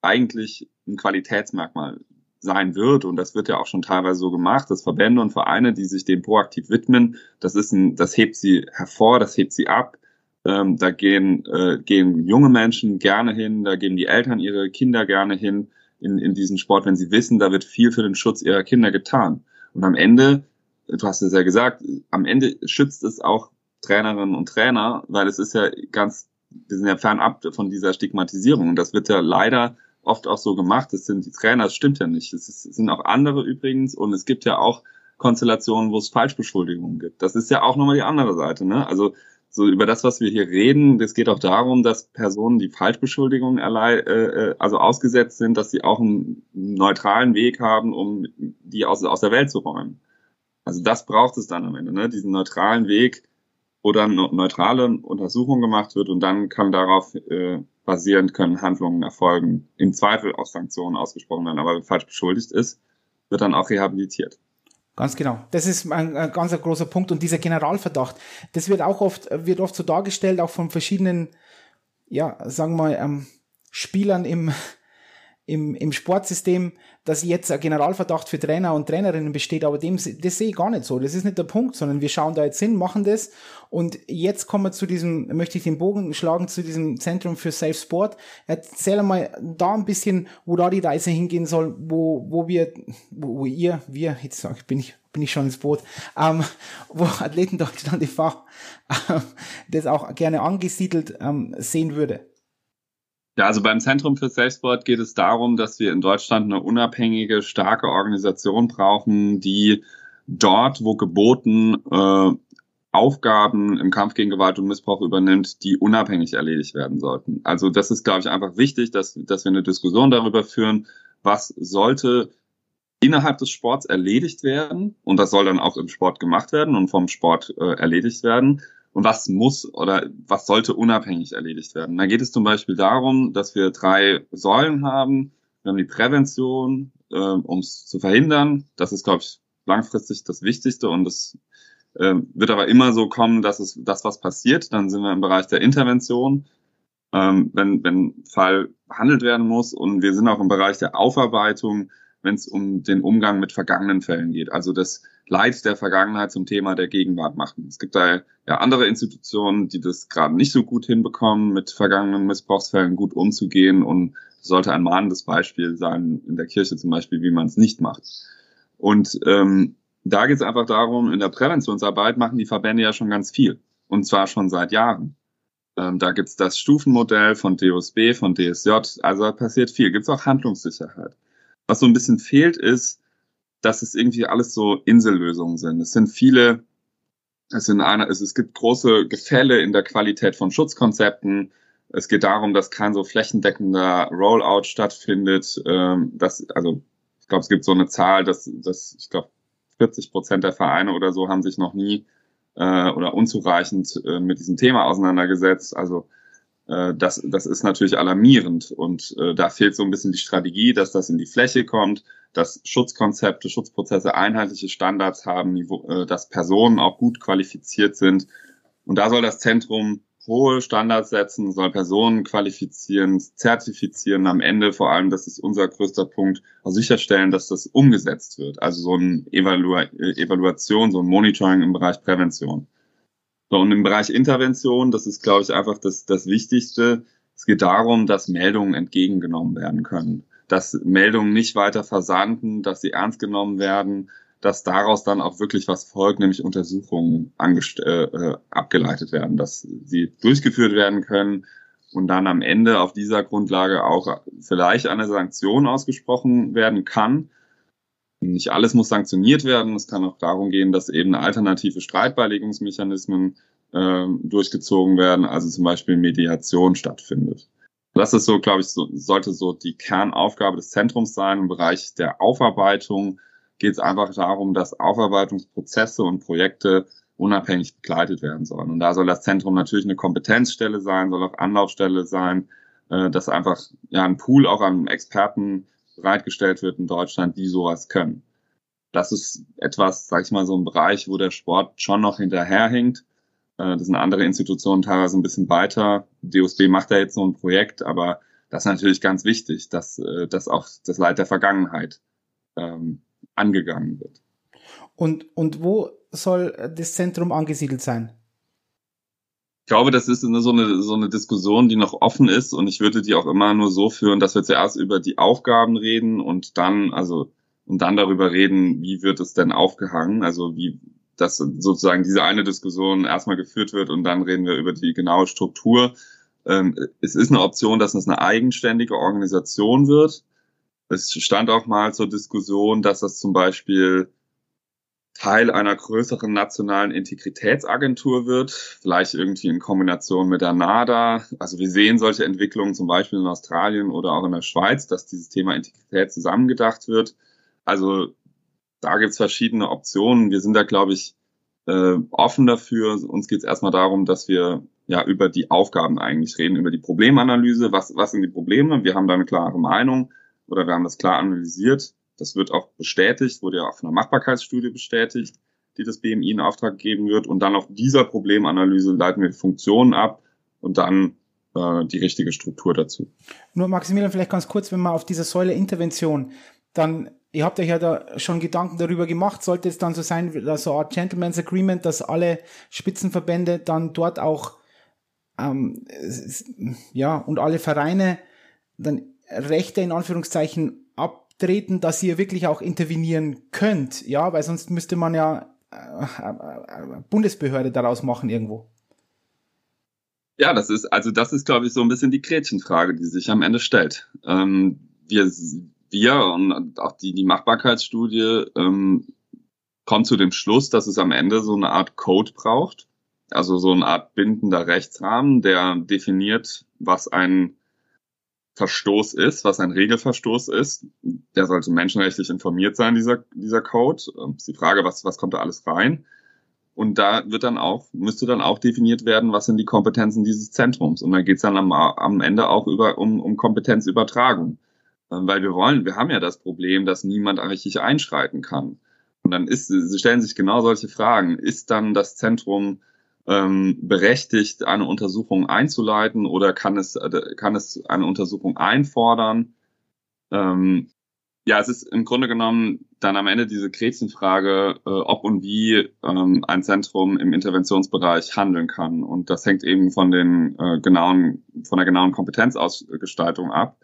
eigentlich ein Qualitätsmerkmal sein wird und das wird ja auch schon teilweise so gemacht, dass Verbände und Vereine, die sich dem proaktiv widmen, das ist ein, das hebt sie hervor, das hebt sie ab. Ähm, da gehen, äh, gehen junge Menschen gerne hin, da geben die Eltern ihre Kinder gerne hin in, in diesen Sport, wenn sie wissen, da wird viel für den Schutz ihrer Kinder getan. Und am Ende, du hast es ja gesagt, am Ende schützt es auch Trainerinnen und Trainer, weil es ist ja ganz, wir sind ja fernab von dieser Stigmatisierung und das wird ja leider oft auch so gemacht. Das sind die Trainer, das stimmt ja nicht. Es, es sind auch andere übrigens und es gibt ja auch Konstellationen, wo es Falschbeschuldigungen gibt. Das ist ja auch nochmal die andere Seite. Ne? Also so über das, was wir hier reden, es geht auch darum, dass Personen, die Falschbeschuldigungen äh, äh, also ausgesetzt sind, dass sie auch einen neutralen Weg haben, um die aus, aus der Welt zu räumen. Also das braucht es dann am Ende, ne? diesen neutralen Weg, wo dann neutrale Untersuchung gemacht wird und dann kann darauf äh, basierend können Handlungen erfolgen, im Zweifel auch Sanktionen ausgesprochen werden. Aber wenn falsch beschuldigt ist, wird dann auch rehabilitiert. Ganz genau. Das ist ein, ein ganz großer Punkt. Und dieser Generalverdacht, das wird auch oft, wird oft so dargestellt, auch von verschiedenen, ja, sagen wir mal, ähm, Spielern im, im, im Sportsystem, dass jetzt ein Generalverdacht für Trainer und Trainerinnen besteht, aber dem, das sehe ich gar nicht so. Das ist nicht der Punkt, sondern wir schauen da jetzt hin, machen das und jetzt kommen wir zu diesem, möchte ich den Bogen schlagen, zu diesem Zentrum für Safe Sport. Erzähl mal da ein bisschen, wo da die Reise hingehen soll, wo, wo wir, wo, wo ihr, wir, jetzt sag ich, bin ich, bin ich schon ins Boot, ähm, wo Athleten Deutschland e.V. Äh, das auch gerne angesiedelt ähm, sehen würde. Ja, also beim Zentrum für Selbstsport geht es darum, dass wir in Deutschland eine unabhängige, starke Organisation brauchen, die dort, wo geboten, äh, Aufgaben im Kampf gegen Gewalt und Missbrauch übernimmt, die unabhängig erledigt werden sollten. Also das ist, glaube ich, einfach wichtig, dass, dass wir eine Diskussion darüber führen, was sollte innerhalb des Sports erledigt werden und das soll dann auch im Sport gemacht werden und vom Sport äh, erledigt werden und was muss oder was sollte unabhängig erledigt werden. Da geht es zum Beispiel darum, dass wir drei Säulen haben. Wir haben die Prävention, äh, um es zu verhindern. Das ist, glaube ich, langfristig das Wichtigste und das äh, wird aber immer so kommen, dass es das, was passiert, dann sind wir im Bereich der Intervention, ähm, wenn, wenn Fall behandelt werden muss und wir sind auch im Bereich der Aufarbeitung, wenn es um den Umgang mit vergangenen Fällen geht. Also das Leid der Vergangenheit zum Thema der Gegenwart machen. Es gibt da ja andere Institutionen, die das gerade nicht so gut hinbekommen, mit vergangenen Missbrauchsfällen gut umzugehen und sollte ein mahnendes Beispiel sein, in der Kirche zum Beispiel, wie man es nicht macht. Und ähm, da geht es einfach darum, in der Präventionsarbeit machen die Verbände ja schon ganz viel. Und zwar schon seit Jahren. Ähm, da gibt's das Stufenmodell von DOSB, von DSJ. Also da passiert viel. Gibt's auch Handlungssicherheit. Was so ein bisschen fehlt, ist, dass es irgendwie alles so Insellösungen sind. Es sind viele, es sind eine, es, es gibt große Gefälle in der Qualität von Schutzkonzepten. Es geht darum, dass kein so flächendeckender Rollout stattfindet. Ähm, dass, also ich glaube, es gibt so eine Zahl, dass, dass ich glaube 40 Prozent der Vereine oder so haben sich noch nie äh, oder unzureichend äh, mit diesem Thema auseinandergesetzt. Also äh, das, das ist natürlich alarmierend und äh, da fehlt so ein bisschen die Strategie, dass das in die Fläche kommt, dass Schutzkonzepte, Schutzprozesse einheitliche Standards haben, äh, dass Personen auch gut qualifiziert sind. Und da soll das Zentrum hohe Standards setzen, soll Personen qualifizieren, zertifizieren, am Ende vor allem, das ist unser größter Punkt, auch sicherstellen, dass das umgesetzt wird. Also so eine Evalu Evaluation, so ein Monitoring im Bereich Prävention. So, und im Bereich Intervention, das ist, glaube ich, einfach das, das Wichtigste. Es geht darum, dass Meldungen entgegengenommen werden können, dass Meldungen nicht weiter versanden, dass sie ernst genommen werden, dass daraus dann auch wirklich was folgt, nämlich Untersuchungen äh, äh, abgeleitet werden, dass sie durchgeführt werden können und dann am Ende auf dieser Grundlage auch vielleicht eine Sanktion ausgesprochen werden kann. Nicht alles muss sanktioniert werden. Es kann auch darum gehen, dass eben alternative Streitbeilegungsmechanismen äh, durchgezogen werden, also zum Beispiel Mediation stattfindet. Das ist so, glaube ich, so, sollte so die Kernaufgabe des Zentrums sein. Im Bereich der Aufarbeitung geht es einfach darum, dass Aufarbeitungsprozesse und Projekte unabhängig begleitet werden sollen. Und da soll das Zentrum natürlich eine Kompetenzstelle sein, soll auch Anlaufstelle sein, äh, dass einfach ja ein Pool auch an Experten bereitgestellt wird in Deutschland, die sowas können. Das ist etwas, sag ich mal, so ein Bereich, wo der Sport schon noch hinterherhinkt. Äh, das sind andere Institutionen teilweise ein bisschen weiter. DOSB macht ja jetzt so ein Projekt, aber das ist natürlich ganz wichtig, dass, äh, dass auch das Leid der Vergangenheit ähm, angegangen wird. Und, und wo soll das Zentrum angesiedelt sein? Ich glaube, das ist so eine, so eine Diskussion, die noch offen ist und ich würde die auch immer nur so führen, dass wir zuerst über die Aufgaben reden und dann, also, und dann darüber reden, wie wird es denn aufgehangen, also wie, dass sozusagen diese eine Diskussion erstmal geführt wird und dann reden wir über die genaue Struktur. Ähm, es ist eine Option, dass es eine eigenständige Organisation wird. Es stand auch mal zur Diskussion, dass das zum Beispiel Teil einer größeren nationalen Integritätsagentur wird, vielleicht irgendwie in Kombination mit der NADA. Also wir sehen solche Entwicklungen zum Beispiel in Australien oder auch in der Schweiz, dass dieses Thema Integrität zusammengedacht wird. Also da gibt's verschiedene Optionen. Wir sind da, glaube ich, äh, offen dafür. Uns geht es erstmal darum, dass wir ja über die Aufgaben eigentlich reden, über die Problemanalyse. Was, was sind die Probleme? Wir haben da eine klare Meinung oder wir haben das klar analysiert. Das wird auch bestätigt, wurde ja auf einer Machbarkeitsstudie bestätigt, die das BMI in Auftrag geben wird. Und dann auf dieser Problemanalyse leiten wir Funktionen ab und dann äh, die richtige Struktur dazu. Nur Maximilian, vielleicht ganz kurz, wenn man auf dieser Säule Intervention, dann, ihr habt euch ja da schon Gedanken darüber gemacht, sollte es dann so sein, so eine Art Gentleman's Agreement, dass alle Spitzenverbände dann dort auch, ähm, ja, und alle Vereine dann Rechte in Anführungszeichen abtreten, dass ihr wirklich auch intervenieren könnt, ja, weil sonst müsste man ja äh, äh, Bundesbehörde daraus machen irgendwo. Ja, das ist, also das ist, glaube ich, so ein bisschen die Gretchenfrage, die sich am Ende stellt. Ähm, wir, wir und auch die, die Machbarkeitsstudie ähm, kommt zu dem Schluss, dass es am Ende so eine Art Code braucht, also so eine Art bindender Rechtsrahmen, der definiert, was ein Verstoß ist, was ein Regelverstoß ist. Der sollte menschenrechtlich informiert sein, dieser, dieser Code. Ähm, ist die Frage, was, was kommt da alles rein? Und da wird dann auch, müsste dann auch definiert werden, was sind die Kompetenzen dieses Zentrums. Und da geht es dann am, am Ende auch über, um, um Kompetenzübertragung. Ähm, weil wir wollen, wir haben ja das Problem, dass niemand richtig einschreiten kann. Und dann ist, stellen sich genau solche Fragen. Ist dann das Zentrum ähm, berechtigt, eine Untersuchung einzuleiten oder kann es, äh, kann es eine Untersuchung einfordern? Ähm, ja, es ist im Grunde genommen dann am Ende diese Gretchenfrage, äh, ob und wie ähm, ein Zentrum im Interventionsbereich handeln kann. Und das hängt eben von den äh, genauen, von der genauen Kompetenzausgestaltung ab.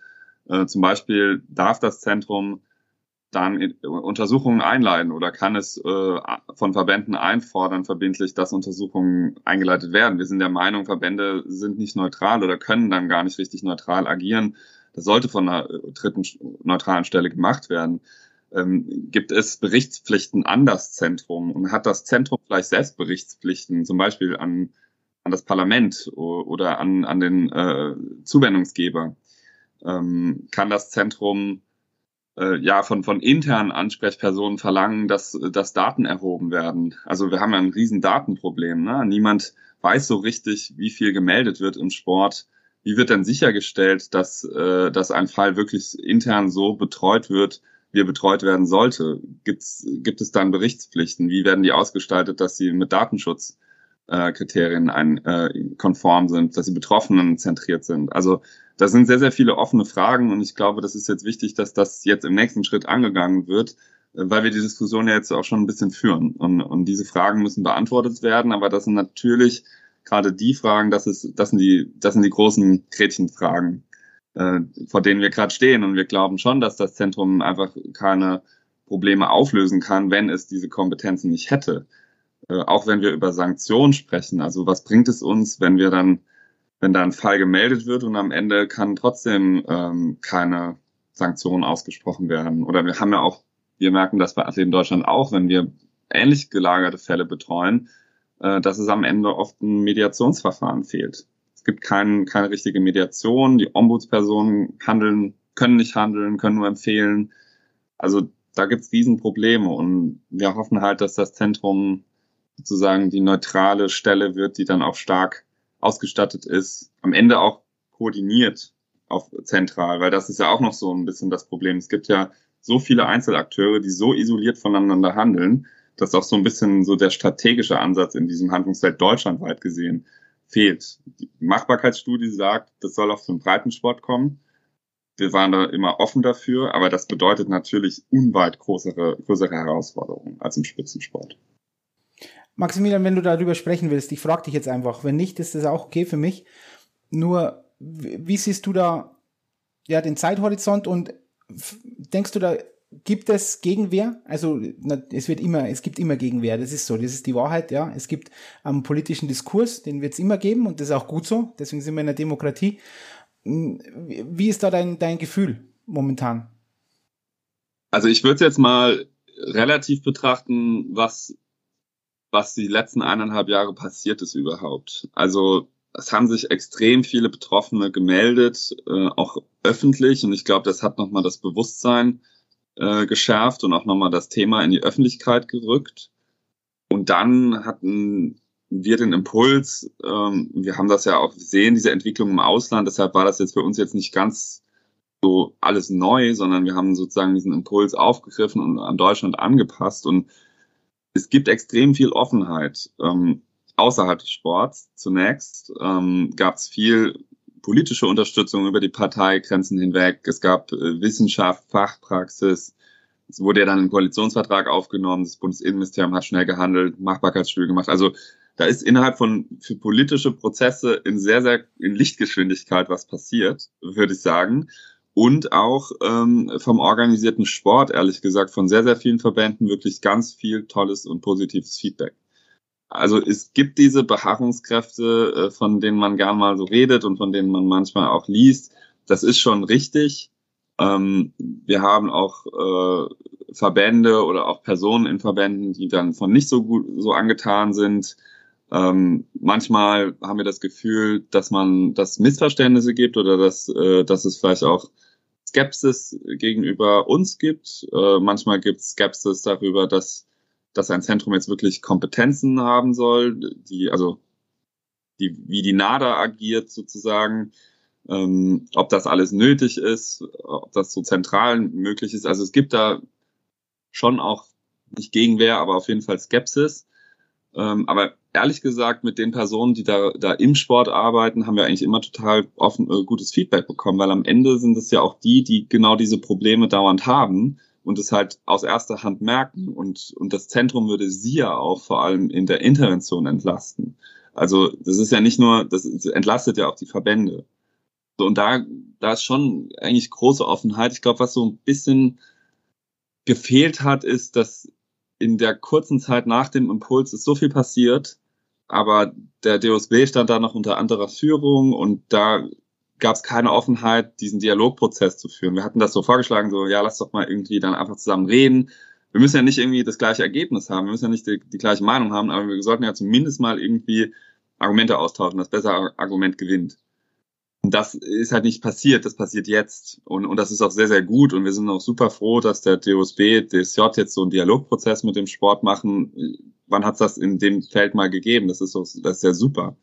Äh, zum Beispiel darf das Zentrum dann Untersuchungen einleiten oder kann es äh, von Verbänden einfordern, verbindlich, dass Untersuchungen eingeleitet werden. Wir sind der Meinung, Verbände sind nicht neutral oder können dann gar nicht richtig neutral agieren. Das sollte von einer äh, dritten neutralen Stelle gemacht werden. Ähm, gibt es Berichtspflichten an das Zentrum und hat das Zentrum vielleicht selbst Berichtspflichten, zum Beispiel an, an das Parlament oder an, an den äh, Zuwendungsgeber? Ähm, kann das Zentrum ja von, von internen Ansprechpersonen verlangen, dass, dass Daten erhoben werden. Also wir haben ja ein riesen Datenproblem. Ne? Niemand weiß so richtig, wie viel gemeldet wird im Sport. Wie wird denn sichergestellt, dass, äh, dass ein Fall wirklich intern so betreut wird, wie er betreut werden sollte? Gibt's, gibt es dann Berichtspflichten? Wie werden die ausgestaltet, dass sie mit Datenschutzkriterien ein, äh, konform sind, dass sie Betroffenen zentriert sind? Also da sind sehr, sehr viele offene Fragen und ich glaube, das ist jetzt wichtig, dass das jetzt im nächsten Schritt angegangen wird, äh, weil wir die Diskussion ja jetzt auch schon ein bisschen führen. Und, und diese Fragen müssen beantwortet werden, aber das sind natürlich gerade die Fragen, das ist, das sind die, das sind die großen Gretchenfragen, äh, vor denen wir gerade stehen. Und wir glauben schon, dass das Zentrum einfach keine Probleme auflösen kann, wenn es diese Kompetenzen nicht hätte. Äh, auch wenn wir über Sanktionen sprechen. Also was bringt es uns, wenn wir dann, wenn da ein Fall gemeldet wird und am Ende kann trotzdem ähm, keine Sanktionen ausgesprochen werden? Oder wir haben ja auch, wir merken das bei Athleten Deutschland auch, wenn wir ähnlich gelagerte Fälle betreuen, äh, dass es am Ende oft ein Mediationsverfahren fehlt. Es gibt kein, keine richtige Mediation. Die Ombudspersonen handeln, können nicht handeln, können nur empfehlen. Also da gibt es Riesenprobleme und wir hoffen halt, dass das Zentrum sozusagen die neutrale Stelle wird, die dann auch stark ausgestattet ist, am Ende auch koordiniert auf zentral, weil das ist ja auch noch so ein bisschen das Problem. Es gibt ja so viele Einzelakteure, die so isoliert voneinander handeln, dass auch so ein bisschen so der strategische Ansatz in diesem Handlungsfeld deutschlandweit gesehen fehlt. Die Machbarkeitsstudie sagt, das soll auch zum Breitensport kommen. Wir waren da immer offen dafür, aber das bedeutet natürlich unweit größere, größere Herausforderungen als im Spitzensport. Maximilian, wenn du darüber sprechen willst, ich frage dich jetzt einfach. Wenn nicht, ist das auch okay für mich. Nur, wie siehst du da ja den Zeithorizont und denkst du da gibt es Gegenwehr? Also na, es wird immer, es gibt immer Gegenwehr. Das ist so, das ist die Wahrheit. Ja, es gibt einen politischen Diskurs, den wird es immer geben und das ist auch gut so. Deswegen sind wir in der Demokratie. Hm, wie ist da dein dein Gefühl momentan? Also ich würde jetzt mal relativ betrachten, was was die letzten eineinhalb Jahre passiert ist überhaupt. Also es haben sich extrem viele Betroffene gemeldet, äh, auch öffentlich. Und ich glaube, das hat nochmal das Bewusstsein äh, geschärft und auch nochmal das Thema in die Öffentlichkeit gerückt. Und dann hatten wir den Impuls, ähm, wir haben das ja auch gesehen, diese Entwicklung im Ausland, deshalb war das jetzt für uns jetzt nicht ganz so alles neu, sondern wir haben sozusagen diesen Impuls aufgegriffen und an Deutschland angepasst. Und es gibt extrem viel Offenheit ähm, außerhalb des Sports. Zunächst ähm, gab es viel politische Unterstützung über die Parteigrenzen hinweg. Es gab äh, Wissenschaft, Fachpraxis. Es wurde ja dann ein Koalitionsvertrag aufgenommen. Das Bundesinnenministerium hat schnell gehandelt, Machbarkeitsstudie gemacht. Also da ist innerhalb von für politische Prozesse in sehr, sehr in Lichtgeschwindigkeit was passiert, würde ich sagen. Und auch ähm, vom organisierten Sport, ehrlich gesagt, von sehr, sehr vielen Verbänden wirklich ganz viel tolles und positives Feedback. Also es gibt diese Beharrungskräfte, äh, von denen man gern mal so redet und von denen man manchmal auch liest. Das ist schon richtig. Ähm, wir haben auch äh, Verbände oder auch Personen in Verbänden, die dann von nicht so gut so angetan sind. Ähm, manchmal haben wir das Gefühl, dass man, dass Missverständnisse gibt oder dass, äh, dass es vielleicht auch Skepsis gegenüber uns gibt. Äh, manchmal gibt es Skepsis darüber, dass dass ein Zentrum jetzt wirklich Kompetenzen haben soll, die, also die, wie die NADA agiert sozusagen, ähm, ob das alles nötig ist, ob das so zentral möglich ist. Also es gibt da schon auch nicht Gegenwehr, aber auf jeden Fall Skepsis. Ähm, aber ehrlich gesagt, mit den Personen, die da, da im Sport arbeiten, haben wir eigentlich immer total offen, äh, gutes Feedback bekommen, weil am Ende sind es ja auch die, die genau diese Probleme dauernd haben und es halt aus erster Hand merken. Und, und das Zentrum würde sie ja auch vor allem in der Intervention entlasten. Also das ist ja nicht nur, das entlastet ja auch die Verbände. So, und da, da ist schon eigentlich große Offenheit. Ich glaube, was so ein bisschen gefehlt hat, ist, dass in der kurzen Zeit nach dem Impuls ist so viel passiert, aber der DOSB stand da noch unter anderer Führung und da gab es keine Offenheit, diesen Dialogprozess zu führen. Wir hatten das so vorgeschlagen, so, ja, lass doch mal irgendwie dann einfach zusammen reden. Wir müssen ja nicht irgendwie das gleiche Ergebnis haben, wir müssen ja nicht die, die gleiche Meinung haben, aber wir sollten ja zumindest mal irgendwie Argumente austauschen, das bessere Argument gewinnt. Und das ist halt nicht passiert, das passiert jetzt. Und, und das ist auch sehr, sehr gut. Und wir sind auch super froh, dass der DOSB, DSJ jetzt so einen Dialogprozess mit dem Sport machen. Wann hat's das in dem Feld mal gegeben? Das ist so, das ist ja super.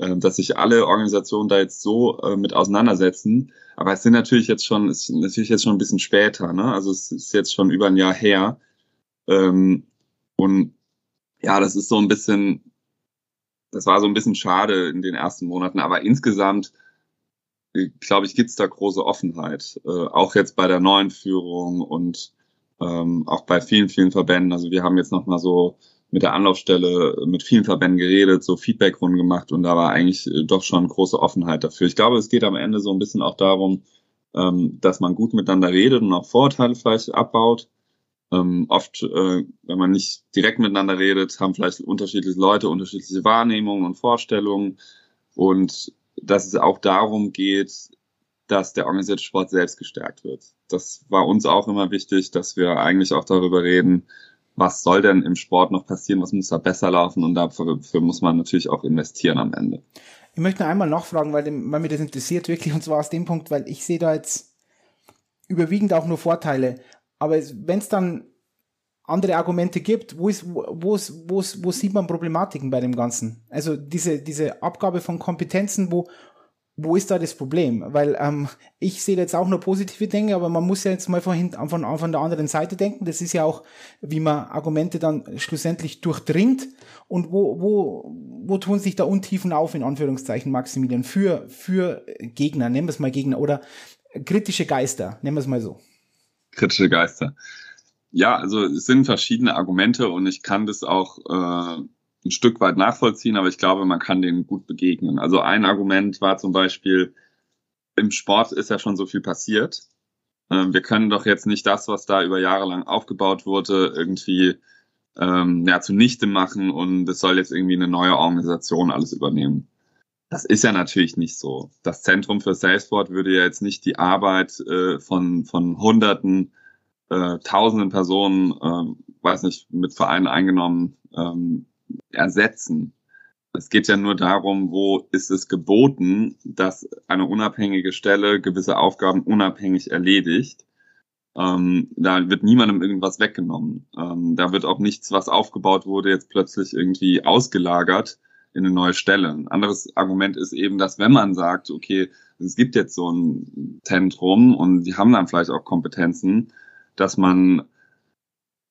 Äh, dass sich alle Organisationen da jetzt so äh, mit auseinandersetzen. Aber es sind natürlich jetzt schon, es ist natürlich jetzt schon ein bisschen später, ne? Also es ist jetzt schon über ein Jahr her. Ähm, und ja, das ist so ein bisschen, das war so ein bisschen schade in den ersten Monaten, aber insgesamt, glaube ich, gibt's da große Offenheit. Äh, auch jetzt bei der neuen Führung und ähm, auch bei vielen, vielen Verbänden. Also wir haben jetzt nochmal so mit der Anlaufstelle mit vielen Verbänden geredet, so Feedbackrunden gemacht und da war eigentlich äh, doch schon große Offenheit dafür. Ich glaube, es geht am Ende so ein bisschen auch darum, ähm, dass man gut miteinander redet und auch Vorurteile vielleicht abbaut. Ähm, oft, äh, wenn man nicht direkt miteinander redet, haben vielleicht unterschiedliche Leute unterschiedliche Wahrnehmungen und Vorstellungen. Und dass es auch darum geht, dass der organisierte Sport selbst gestärkt wird. Das war uns auch immer wichtig, dass wir eigentlich auch darüber reden, was soll denn im Sport noch passieren, was muss da besser laufen und dafür, dafür muss man natürlich auch investieren am Ende. Ich möchte noch einmal nachfragen, weil, weil mir das interessiert wirklich und zwar aus dem Punkt, weil ich sehe da jetzt überwiegend auch nur Vorteile. Aber wenn es dann andere Argumente gibt, wo, ist, wo, wo, wo, wo sieht man Problematiken bei dem Ganzen? Also diese, diese Abgabe von Kompetenzen, wo, wo ist da das Problem? Weil ähm, ich sehe jetzt auch nur positive Dinge, aber man muss ja jetzt mal von, von, von der anderen Seite denken. Das ist ja auch, wie man Argumente dann schlussendlich durchdringt. Und wo, wo, wo tun sich da Untiefen auf, in Anführungszeichen, Maximilian, für, für Gegner, nennen wir es mal Gegner, oder kritische Geister, nennen wir es mal so. Kritische Geister. Ja, also es sind verschiedene Argumente und ich kann das auch äh, ein Stück weit nachvollziehen, aber ich glaube, man kann denen gut begegnen. Also ein Argument war zum Beispiel, im Sport ist ja schon so viel passiert. Ähm, wir können doch jetzt nicht das, was da über Jahre lang aufgebaut wurde, irgendwie ähm, ja, zunichte machen und es soll jetzt irgendwie eine neue Organisation alles übernehmen. Das ist ja natürlich nicht so. Das Zentrum für Salesport würde ja jetzt nicht die Arbeit äh, von, von Hunderten, äh, Tausenden Personen, äh, weiß nicht, mit Vereinen eingenommen, ähm, ersetzen. Es geht ja nur darum, wo ist es geboten, dass eine unabhängige Stelle gewisse Aufgaben unabhängig erledigt. Ähm, da wird niemandem irgendwas weggenommen. Ähm, da wird auch nichts, was aufgebaut wurde, jetzt plötzlich irgendwie ausgelagert in eine neue Stelle. Ein anderes Argument ist eben, dass wenn man sagt, okay, es gibt jetzt so ein Zentrum und die haben dann vielleicht auch Kompetenzen, dass man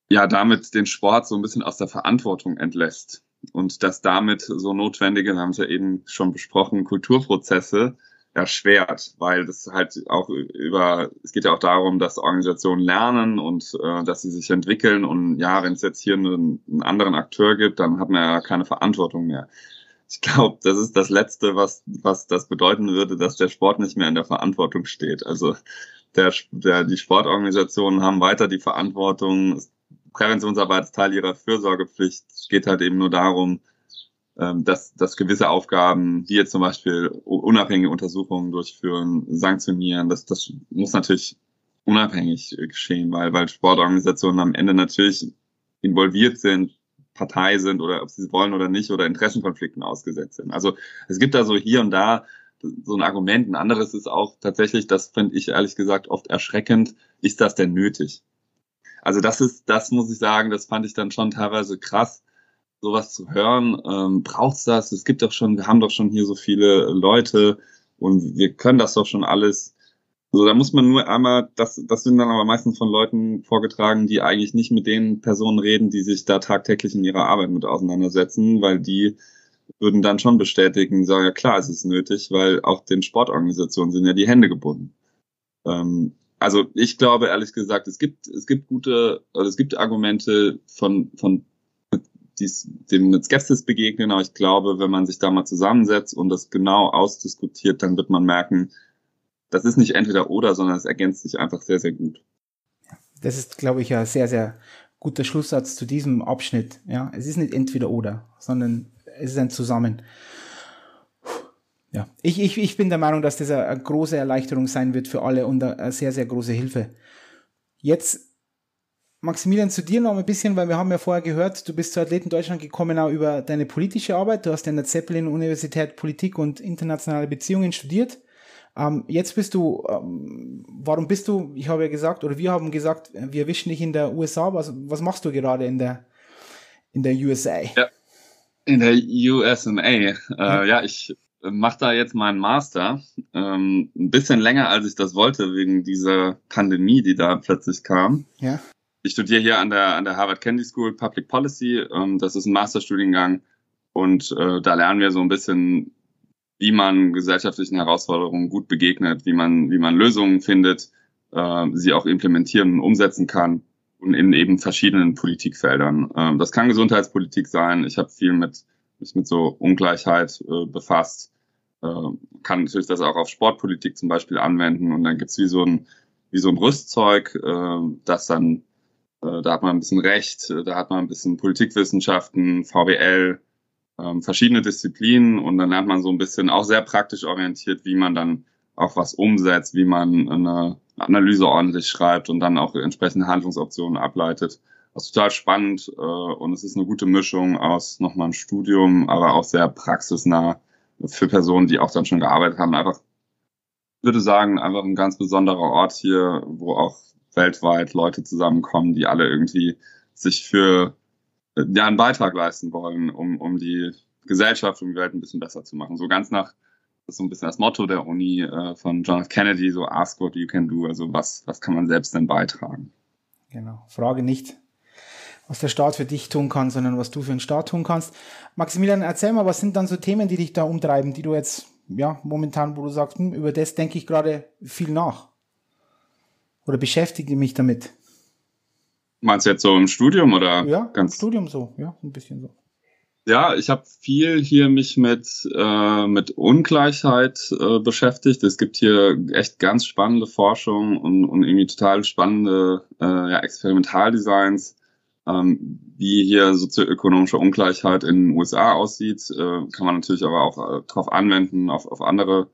ja damit den Sport so ein bisschen aus der Verantwortung entlässt und dass damit so notwendige, wir haben es ja eben schon besprochen, Kulturprozesse erschwert, weil das halt auch über, es geht ja auch darum, dass Organisationen lernen und äh, dass sie sich entwickeln und ja, wenn es jetzt hier einen, einen anderen Akteur gibt, dann hat man ja keine Verantwortung mehr. Ich glaube, das ist das Letzte, was, was das bedeuten würde, dass der Sport nicht mehr in der Verantwortung steht. Also der, der, die Sportorganisationen haben weiter die Verantwortung. Präventionsarbeit ist Teil ihrer Fürsorgepflicht. Es geht halt eben nur darum, ähm, dass, dass gewisse Aufgaben, wie jetzt zum Beispiel unabhängige Untersuchungen durchführen, sanktionieren, das, das muss natürlich unabhängig geschehen, weil, weil Sportorganisationen am Ende natürlich involviert sind, Partei sind oder ob sie es wollen oder nicht oder Interessenkonflikten ausgesetzt sind. Also es gibt da so hier und da so ein Argument. Ein anderes ist auch tatsächlich, das finde ich ehrlich gesagt oft erschreckend, ist das denn nötig? Also das ist, das muss ich sagen, das fand ich dann schon teilweise krass, sowas zu hören. Ähm, braucht's das? Es gibt doch schon, wir haben doch schon hier so viele Leute und wir können das doch schon alles. So, da muss man nur einmal, das, das sind dann aber meistens von Leuten vorgetragen, die eigentlich nicht mit den Personen reden, die sich da tagtäglich in ihrer Arbeit mit auseinandersetzen, weil die würden dann schon bestätigen, sagen, ja klar, es ist nötig, weil auch den Sportorganisationen sind ja die Hände gebunden. Ähm, also ich glaube ehrlich gesagt, es gibt, es gibt gute, also es gibt Argumente von, von dies, dem mit Skepsis begegnen, aber ich glaube, wenn man sich da mal zusammensetzt und das genau ausdiskutiert, dann wird man merken, das ist nicht entweder oder, sondern es ergänzt sich einfach sehr, sehr gut. Das ist, glaube ich, ein sehr, sehr guter Schlusssatz zu diesem Abschnitt. Ja, es ist nicht entweder oder, sondern es ist ein Zusammen. Ja, ich, ich, ich bin der Meinung, dass das eine, große Erleichterung sein wird für alle und eine sehr, sehr große Hilfe. Jetzt, Maximilian, zu dir noch ein bisschen, weil wir haben ja vorher gehört, du bist zu Athleten Deutschland gekommen auch über deine politische Arbeit. Du hast an der Zeppelin-Universität Politik und internationale Beziehungen studiert. Ähm, jetzt bist du, ähm, warum bist du, ich habe ja gesagt, oder wir haben gesagt, wir wischen dich in der USA. Was, was machst du gerade in der, in der USA? Ja. In der USMA. Äh, ja. ja, ich mache da jetzt meinen Master. Ähm, ein bisschen länger, als ich das wollte, wegen dieser Pandemie, die da plötzlich kam. Ja. Ich studiere hier an der, an der Harvard Kennedy School Public Policy. Ähm, das ist ein Masterstudiengang. Und äh, da lernen wir so ein bisschen, wie man gesellschaftlichen Herausforderungen gut begegnet, wie man, wie man Lösungen findet, äh, sie auch implementieren und umsetzen kann und in eben verschiedenen Politikfeldern. Ähm, das kann Gesundheitspolitik sein. Ich habe viel mit mich mit so Ungleichheit äh, befasst, äh, kann natürlich das auch auf Sportpolitik zum Beispiel anwenden und dann gibt's wie so ein wie so ein Rüstzeug, äh, das dann Äh, da hat man ein bisschen Recht, da hat man ein bisschen Politikwissenschaften, VWL, ähm, verschiedene Disziplinen und dann lernt man so ein bisschen auch sehr praktisch orientiert, wie man dann auch was umsetzt, wie man eine Analyse ordentlich schreibt und dann auch entsprechende Handlungsoptionen ableitet. Das ist total spannend äh, und es ist eine gute Mischung aus nochmal ein Studium, aber auch sehr praxisnah für Personen, die auch dann schon gearbeitet haben. Einfach, würde sagen, einfach ein ganz besonderer Ort hier, wo auch weltweit Leute zusammenkommen, die alle irgendwie sich für ja, einen Beitrag leisten wollen, um, um die Gesellschaft und die Welt ein bisschen besser zu machen. So ganz nach, das ist so ein bisschen das Motto der Uni äh, von John F. Kennedy, so ask what you can do, also was, was kann man selbst denn beitragen? Genau. Frage nicht, was der Staat für dich tun kann, sondern was du für den Staat tun kannst. Maximilian, erzähl mal, was sind dann so Themen, die dich da umtreiben, die du jetzt, ja, momentan, wo du sagst, hm, über das denke ich gerade viel nach? Oder beschäftige mich damit? Meinst du jetzt so im Studium oder? Ja, ganz im Studium so, ja, ein bisschen so. Ja, ich habe viel hier mich mit äh, mit Ungleichheit äh, beschäftigt. Es gibt hier echt ganz spannende Forschung und, und irgendwie total spannende äh, ja, Experimentaldesigns, ähm, wie hier sozioökonomische Ungleichheit in den USA aussieht. Äh, kann man natürlich aber auch äh, darauf anwenden auf, auf andere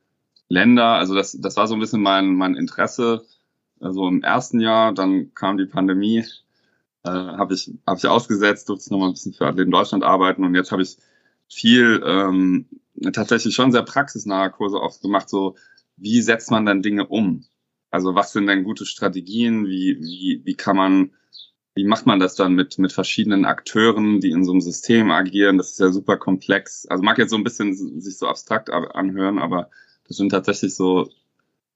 Länder. Also das das war so ein bisschen mein mein Interesse. Also im ersten Jahr, dann kam die Pandemie äh, habe ich, hab ich ausgesetzt, durfte noch mal ein bisschen für Athleten Deutschland arbeiten und jetzt habe ich viel ähm, tatsächlich schon sehr praxisnahe Kurse auch gemacht, so wie setzt man dann Dinge um? Also was sind denn gute Strategien? Wie, wie, wie kann man, wie macht man das dann mit, mit verschiedenen Akteuren, die in so einem System agieren? Das ist ja super komplex. Also mag jetzt so ein bisschen sich so abstrakt anhören, aber das sind tatsächlich so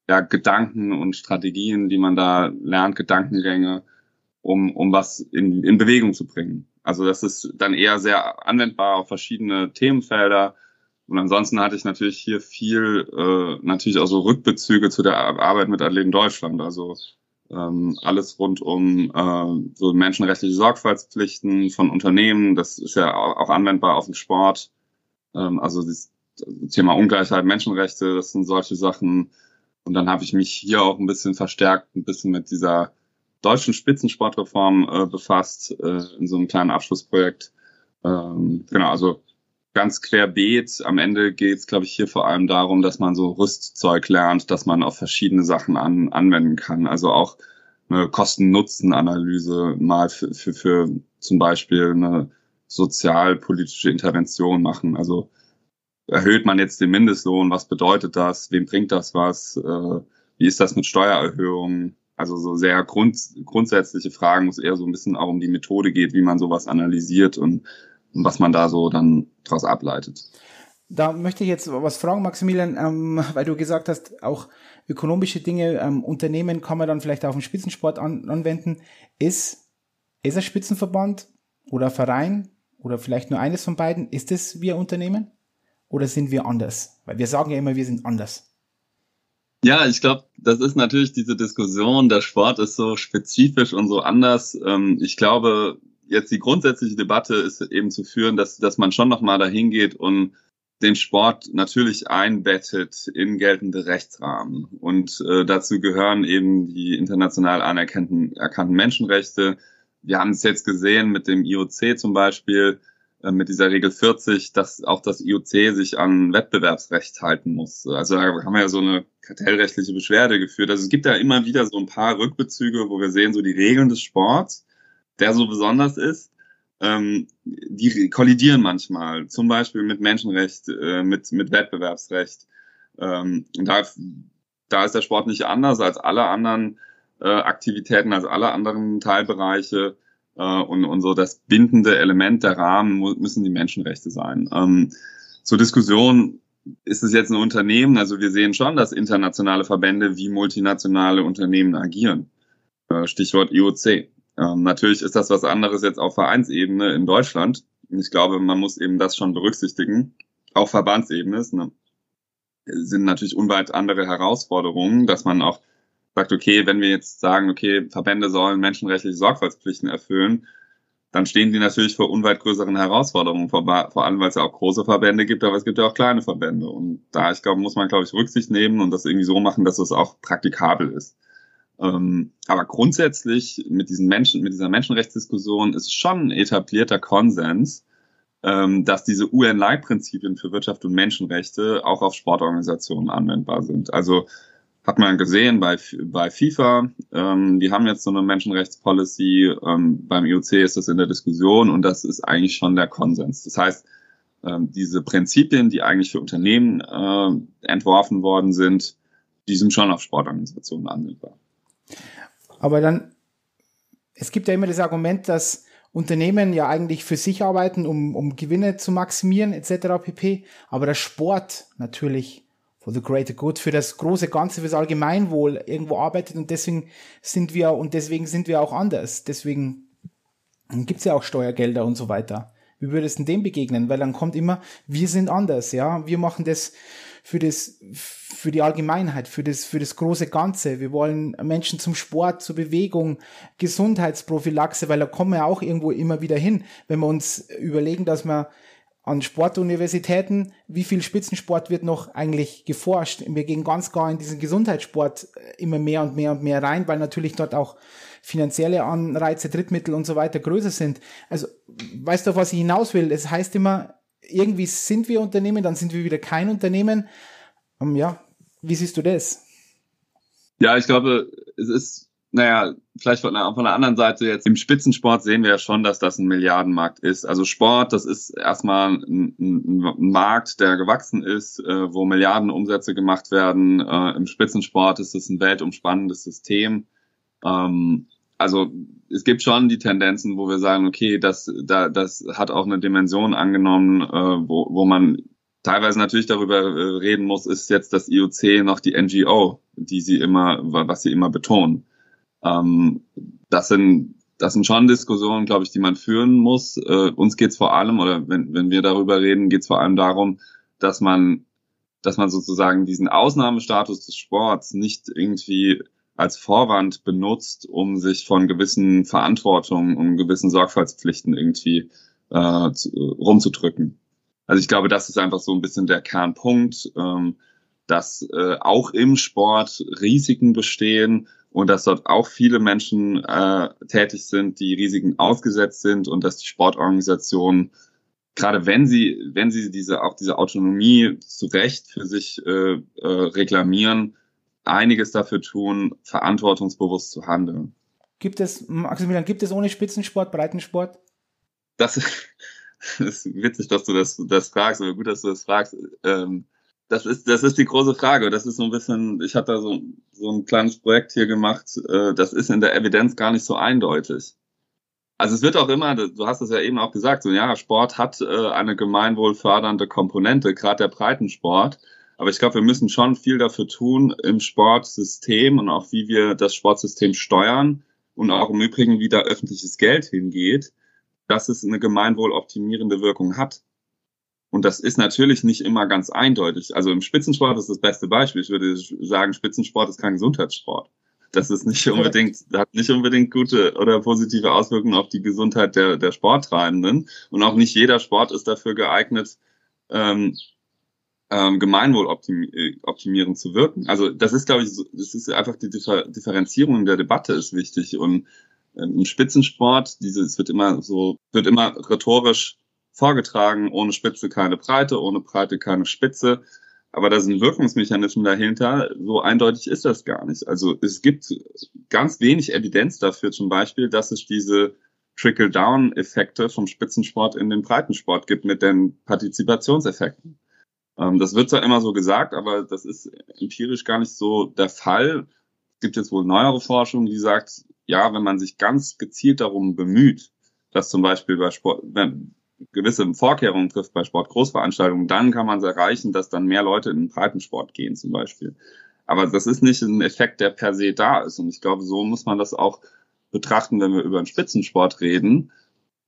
ja, Gedanken und Strategien, die man da lernt, Gedankengänge, um, um was in, in Bewegung zu bringen. Also das ist dann eher sehr anwendbar auf verschiedene Themenfelder. Und ansonsten hatte ich natürlich hier viel, äh, natürlich auch so Rückbezüge zu der Arbeit mit Athleten Deutschland. Also ähm, alles rund um äh, so menschenrechtliche Sorgfaltspflichten von Unternehmen. Das ist ja auch anwendbar auf den Sport. Ähm, also das Thema Ungleichheit, Menschenrechte, das sind solche Sachen. Und dann habe ich mich hier auch ein bisschen verstärkt, ein bisschen mit dieser deutschen Spitzensportreform äh, befasst, äh, in so einem kleinen Abschlussprojekt. Ähm, genau, also ganz querbeet. Am Ende geht es, glaube ich, hier vor allem darum, dass man so Rüstzeug lernt, dass man auf verschiedene Sachen an, anwenden kann. Also auch eine Kosten-Nutzen-Analyse mal für, für, für zum Beispiel eine sozialpolitische Intervention machen. Also erhöht man jetzt den Mindestlohn? Was bedeutet das? Wem bringt das was? Äh, wie ist das mit Steuererhöhungen? Also so sehr grund, grundsätzliche Fragen, wo es eher so ein bisschen auch um die Methode geht, wie man sowas analysiert und, und was man da so dann daraus ableitet. Da möchte ich jetzt was fragen, Maximilian, ähm, weil du gesagt hast, auch ökonomische Dinge, ähm, Unternehmen kann man dann vielleicht auf den Spitzensport an, anwenden. Ist, ist ein Spitzenverband oder Verein oder vielleicht nur eines von beiden, ist es wir Unternehmen? Oder sind wir anders? Weil wir sagen ja immer, wir sind anders. Ja, ich glaube, das ist natürlich diese Diskussion, der Sport ist so spezifisch und so anders. Ähm, ich glaube, jetzt die grundsätzliche Debatte ist eben zu führen, dass, dass man schon nochmal dahin geht und den Sport natürlich einbettet in geltende Rechtsrahmen. Und äh, dazu gehören eben die international anerkannten erkannten Menschenrechte. Wir haben es jetzt gesehen mit dem IOC zum Beispiel, mit dieser Regel 40, dass auch das IOC sich an Wettbewerbsrecht halten muss. Also da haben wir ja so eine kartellrechtliche Beschwerde geführt. Also es gibt ja immer wieder so ein paar Rückbezüge, wo wir sehen, so die Regeln des Sports, der so besonders ist, ähm, die kollidieren manchmal, zum Beispiel mit Menschenrecht, äh, mit, mit Wettbewerbsrecht. Ähm, und da, da ist der Sport nicht anders als alle anderen äh, Aktivitäten, als alle anderen Teilbereiche. Äh, und, und so das bindende Element der Rahmen müssen die Menschenrechte sein. Ähm, zur Diskussion ist es jetzt ein Unternehmen? Also wir sehen schon, dass internationale Verbände wie multinationale Unternehmen agieren. Äh, Stichwort IOC. Ähm, natürlich ist das was anderes jetzt auf Vereinsebene in Deutschland. Ich glaube, man muss eben das schon berücksichtigen. Auf Verbandsebene ist, ne, sind natürlich unweit andere Herausforderungen, dass man auch sagt, okay, wenn wir jetzt sagen, okay, Verbände sollen menschenrechtliche Sorgfaltspflichten erfüllen, dann stehen die natürlich vor unweit größeren Herausforderungen, vor, vor allem weil es ja auch große Verbände gibt, aber es gibt ja auch kleine Verbände. Und da, ich glaube, muss man, glaube ich, Rücksicht nehmen und das irgendwie so machen, dass es auch praktikabel ist. Ähm, aber grundsätzlich mit diesen Menschen, mit dieser Menschenrechtsdiskussion ist schon ein etablierter Konsens, ähm, dass diese UN-Leitprinzipien für Wirtschaft und Menschenrechte auch auf Sportorganisationen anwendbar sind. Also hat man gesehen bei, bei FIFA, ähm, die haben jetzt so eine Menschenrechtspolicy, ähm, beim IOC ist das in der Diskussion und das ist eigentlich schon der Konsens. Das heißt, ähm, diese Prinzipien, die eigentlich für Unternehmen äh, entworfen worden sind, die sind schon auf Sportorganisationen anwendbar. Aber dann, es gibt ja immer das Argument, dass Unternehmen ja eigentlich für sich arbeiten, um, um Gewinne zu maximieren, etc. pp. Aber der Sport natürlich for the greater good, für das große Ganze, fürs Allgemeinwohl irgendwo arbeitet und deswegen sind wir und deswegen sind wir auch anders. Deswegen gibt's ja auch Steuergelder und so weiter. Wie würdest du dem begegnen? Weil dann kommt immer, wir sind anders, ja, wir machen das für das, für die Allgemeinheit, für das, für das große Ganze. Wir wollen Menschen zum Sport, zur Bewegung, Gesundheitsprophylaxe, weil da kommen wir auch irgendwo immer wieder hin, wenn wir uns überlegen, dass wir an Sportuniversitäten, wie viel Spitzensport wird noch eigentlich geforscht? Wir gehen ganz klar in diesen Gesundheitssport äh, immer mehr und mehr und mehr rein, weil natürlich dort auch finanzielle Anreize, Drittmittel und so weiter größer sind. Also, weißt du, was ich hinaus will? Es heißt immer, irgendwie sind wir Unternehmen, dann sind wir wieder kein Unternehmen. Ähm, ja, wie siehst du das? Ja, ich glaube, es ist naja, vielleicht von der, von der anderen Seite jetzt im Spitzensport sehen wir ja schon, dass das ein Milliardenmarkt ist. Also Sport, das ist erstmal ein, ein, ein Markt, der gewachsen ist, äh, wo Milliarden Umsätze gemacht werden. Äh, Im Spitzensport ist es ein weltumspannendes System. Ähm, also es gibt schon die Tendenzen, wo wir sagen, okay, das, da, das hat auch eine Dimension angenommen, äh, wo, wo man teilweise natürlich darüber äh, reden muss, ist jetzt das IOC noch die NGO, die sie immer, was sie immer betonen. Ähm, das sind das sind schon Diskussionen, glaube ich, die man führen muss. Äh, uns geht es vor allem, oder wenn, wenn wir darüber reden, geht es vor allem darum, dass man, dass man sozusagen diesen Ausnahmestatus des Sports nicht irgendwie als Vorwand benutzt, um sich von gewissen Verantwortungen und gewissen Sorgfaltspflichten irgendwie äh, zu, rumzudrücken. Also ich glaube, das ist einfach so ein bisschen der Kernpunkt, ähm, dass äh, auch im Sport Risiken bestehen, und dass dort auch viele Menschen äh, tätig sind, die Risiken ausgesetzt sind und dass die Sportorganisationen gerade wenn sie wenn sie diese auch diese Autonomie zu Recht für sich äh, äh, reklamieren, einiges dafür tun, verantwortungsbewusst zu handeln. Gibt es Maximilian, gibt es ohne Spitzensport Breitensport? Das, das ist witzig, dass du das das fragst, aber gut, dass du das fragst. Ähm, das ist, das ist die große Frage. Das ist so ein bisschen, ich hatte da so, so ein kleines Projekt hier gemacht, äh, das ist in der Evidenz gar nicht so eindeutig. Also es wird auch immer, du hast es ja eben auch gesagt, so ja, Sport hat äh, eine gemeinwohlfördernde Komponente, gerade der Breitensport. Aber ich glaube, wir müssen schon viel dafür tun im Sportsystem und auch wie wir das Sportsystem steuern und auch im Übrigen, wie da öffentliches Geld hingeht, dass es eine gemeinwohloptimierende Wirkung hat. Und das ist natürlich nicht immer ganz eindeutig. Also im Spitzensport ist das beste Beispiel. Ich würde sagen, Spitzensport ist kein Gesundheitssport. Das ist nicht unbedingt, hat nicht unbedingt gute oder positive Auswirkungen auf die Gesundheit der, der Sporttreibenden. Und auch nicht jeder Sport ist dafür geeignet, ähm, ähm, Gemeinwohl optimieren zu wirken. Also das ist, glaube ich, das ist einfach die Differ Differenzierung in der Debatte ist wichtig. Und ähm, im Spitzensport, dieses wird immer so, wird immer rhetorisch vorgetragen, ohne Spitze keine Breite, ohne Breite keine Spitze. Aber da sind Wirkungsmechanismen dahinter. So eindeutig ist das gar nicht. Also es gibt ganz wenig Evidenz dafür zum Beispiel, dass es diese Trickle-Down-Effekte vom Spitzensport in den Breitensport gibt mit den Partizipationseffekten. Ähm, das wird zwar immer so gesagt, aber das ist empirisch gar nicht so der Fall. Es gibt jetzt wohl neuere Forschung, die sagt, ja, wenn man sich ganz gezielt darum bemüht, dass zum Beispiel bei Sport, wenn, gewisse Vorkehrungen trifft bei Sportgroßveranstaltungen, dann kann man es erreichen, dass dann mehr Leute in den Breitensport gehen zum Beispiel. Aber das ist nicht ein Effekt, der per se da ist. Und ich glaube, so muss man das auch betrachten, wenn wir über den Spitzensport reden,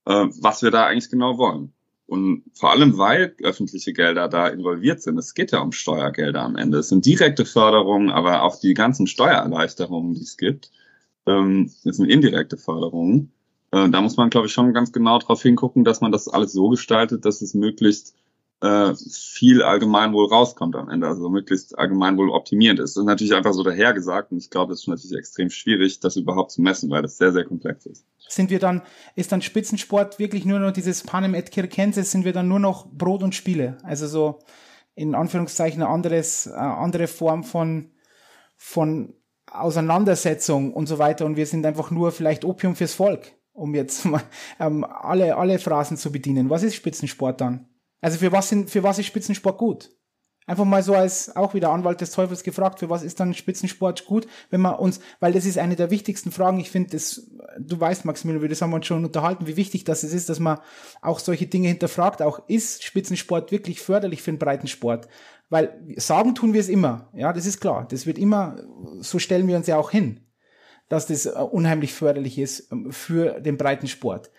äh, was wir da eigentlich genau wollen. Und vor allem, weil öffentliche Gelder da involviert sind. Es geht ja um Steuergelder am Ende. Es sind direkte Förderungen, aber auch die ganzen Steuererleichterungen, die es gibt, ähm, das sind indirekte Förderungen. Äh, da muss man, glaube ich, schon ganz genau darauf hingucken, dass man das alles so gestaltet, dass es möglichst äh, viel Allgemeinwohl rauskommt am Ende, also möglichst Allgemeinwohl optimiert ist. Das ist natürlich einfach so dahergesagt und ich glaube, es ist natürlich extrem schwierig, das überhaupt zu messen, weil das sehr, sehr komplex ist. Sind wir dann, ist dann Spitzensport wirklich nur noch dieses Panem et Circenses, sind wir dann nur noch Brot und Spiele? Also so in Anführungszeichen eine anderes, eine andere Form von, von Auseinandersetzung und so weiter und wir sind einfach nur vielleicht Opium fürs Volk, um jetzt mal ähm, alle, alle Phrasen zu bedienen. Was ist Spitzensport dann? Also für was, sind, für was ist Spitzensport gut? Einfach mal so als auch wieder Anwalt des Teufels gefragt, für was ist dann Spitzensport gut, wenn man uns, weil das ist eine der wichtigsten Fragen, ich finde das, du weißt Maximilian, das haben wir uns schon unterhalten, wie wichtig das ist, dass man auch solche Dinge hinterfragt, auch ist Spitzensport wirklich förderlich für den Breitensport? Weil sagen tun wir es immer, ja, das ist klar, das wird immer, so stellen wir uns ja auch hin, dass das äh, unheimlich förderlich ist ähm, für den Breitensport.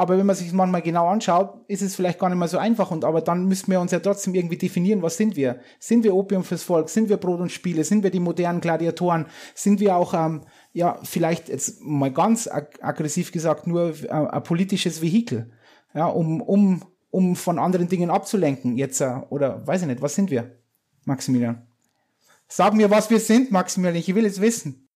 Aber wenn man sich manchmal genau anschaut, ist es vielleicht gar nicht mehr so einfach. Und aber dann müssen wir uns ja trotzdem irgendwie definieren, was sind wir? Sind wir Opium fürs Volk? Sind wir Brot und Spiele? Sind wir die modernen Gladiatoren? Sind wir auch, ähm, ja, vielleicht jetzt mal ganz ag aggressiv gesagt, nur äh, ein politisches Vehikel? Ja, um, um, um von anderen Dingen abzulenken jetzt, äh, oder weiß ich nicht, was sind wir, Maximilian? Sag mir, was wir sind, Maximilian, ich will es wissen.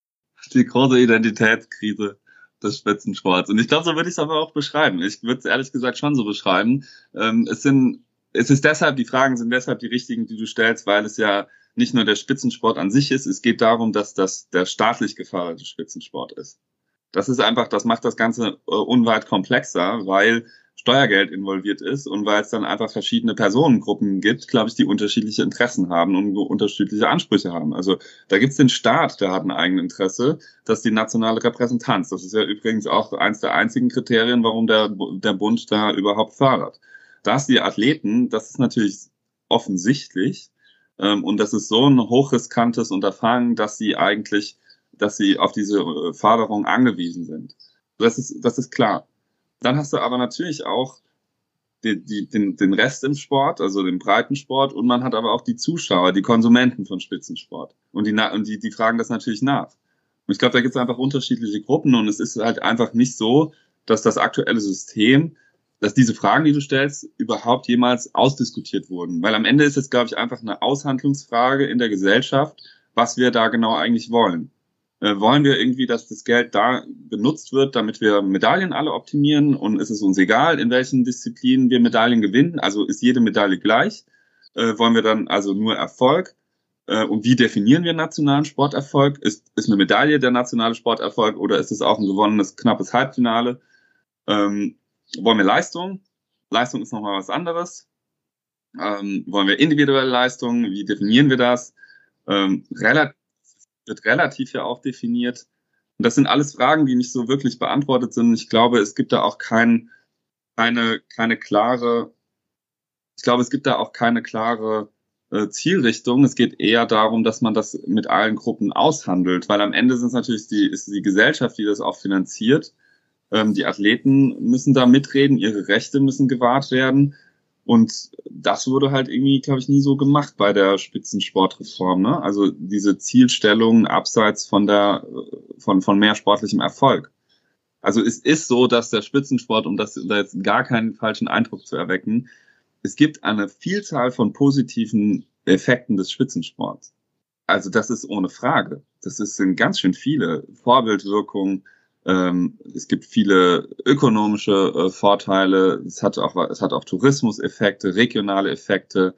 Die große Identitätskrise des Spitzensports. Und ich glaube, so würde ich es aber auch beschreiben. Ich würde es ehrlich gesagt schon so beschreiben. Ähm, es sind, es ist deshalb, die Fragen sind deshalb die richtigen, die du stellst, weil es ja nicht nur der Spitzensport an sich ist. Es geht darum, dass das der staatlich geförderte Spitzensport ist. Das ist einfach, das macht das Ganze äh, unweit komplexer, weil Steuergeld involviert ist und weil es dann einfach verschiedene Personengruppen gibt, glaube ich, die unterschiedliche Interessen haben und unterschiedliche Ansprüche haben. Also da gibt es den Staat, der hat ein eigenes Interesse, das ist die nationale Repräsentanz. Das ist ja übrigens auch eins der einzigen Kriterien, warum der, der Bund da überhaupt fördert. Dass die Athleten, das ist natürlich offensichtlich ähm, und das ist so ein hochriskantes Unterfangen, dass sie eigentlich, dass sie auf diese äh, Förderung angewiesen sind. Das ist, das ist klar. Dann hast du aber natürlich auch die, die, den, den Rest im Sport, also den Breitensport, und man hat aber auch die Zuschauer, die Konsumenten von Spitzensport. Und die, und die, die fragen das natürlich nach. Und ich glaube, da gibt es einfach unterschiedliche Gruppen und es ist halt einfach nicht so, dass das aktuelle System, dass diese Fragen, die du stellst, überhaupt jemals ausdiskutiert wurden. Weil am Ende ist es, glaube ich, einfach eine Aushandlungsfrage in der Gesellschaft, was wir da genau eigentlich wollen. Äh, wollen wir irgendwie, dass das Geld da benutzt wird, damit wir Medaillen alle optimieren? Und ist es uns egal, in welchen Disziplinen wir Medaillen gewinnen? Also ist jede Medaille gleich? Äh, wollen wir dann also nur Erfolg? Äh, und wie definieren wir nationalen Sporterfolg? Ist, ist eine Medaille der nationale Sporterfolg oder ist es auch ein gewonnenes, knappes Halbfinale? Ähm, wollen wir Leistung? Leistung ist nochmal was anderes. Ähm, wollen wir individuelle Leistung? Wie definieren wir das? Ähm, relativ wird relativ ja auch definiert. Und das sind alles Fragen, die nicht so wirklich beantwortet sind. Ich glaube, es gibt da auch kein, keine, keine klare, ich glaube, es gibt da auch keine klare äh, Zielrichtung. Es geht eher darum, dass man das mit allen Gruppen aushandelt, weil am Ende sind es natürlich die, ist die Gesellschaft, die das auch finanziert. Ähm, die Athleten müssen da mitreden, ihre Rechte müssen gewahrt werden. Und das wurde halt irgendwie, glaube ich, nie so gemacht bei der Spitzensportreform. Ne? Also diese Zielstellung abseits von der von von mehr sportlichem Erfolg. Also es ist so, dass der Spitzensport, um das da jetzt gar keinen falschen Eindruck zu erwecken, es gibt eine Vielzahl von positiven Effekten des Spitzensports. Also das ist ohne Frage. Das sind ganz schön viele Vorbildwirkungen, ähm, es gibt viele ökonomische äh, Vorteile. Es hat auch, es hat auch Tourismuseffekte, regionale Effekte.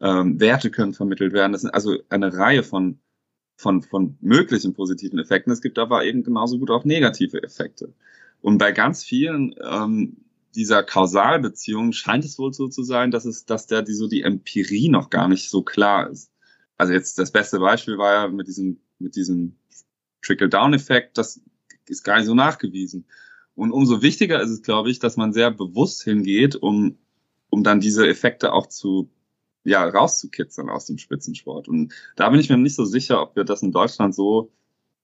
Ähm, Werte können vermittelt werden. Das sind also eine Reihe von, von, von möglichen positiven Effekten. Es gibt aber eben genauso gut auch negative Effekte. Und bei ganz vielen ähm, dieser Kausalbeziehungen scheint es wohl so zu sein, dass es, dass der die so die Empirie noch gar nicht so klar ist. Also jetzt das beste Beispiel war ja mit diesem mit diesem Trickle-Down-Effekt, dass ist gar nicht so nachgewiesen. Und umso wichtiger ist es, glaube ich, dass man sehr bewusst hingeht, um, um dann diese Effekte auch zu, ja, rauszukitzeln aus dem Spitzensport. Und da bin ich mir nicht so sicher, ob wir das in Deutschland so,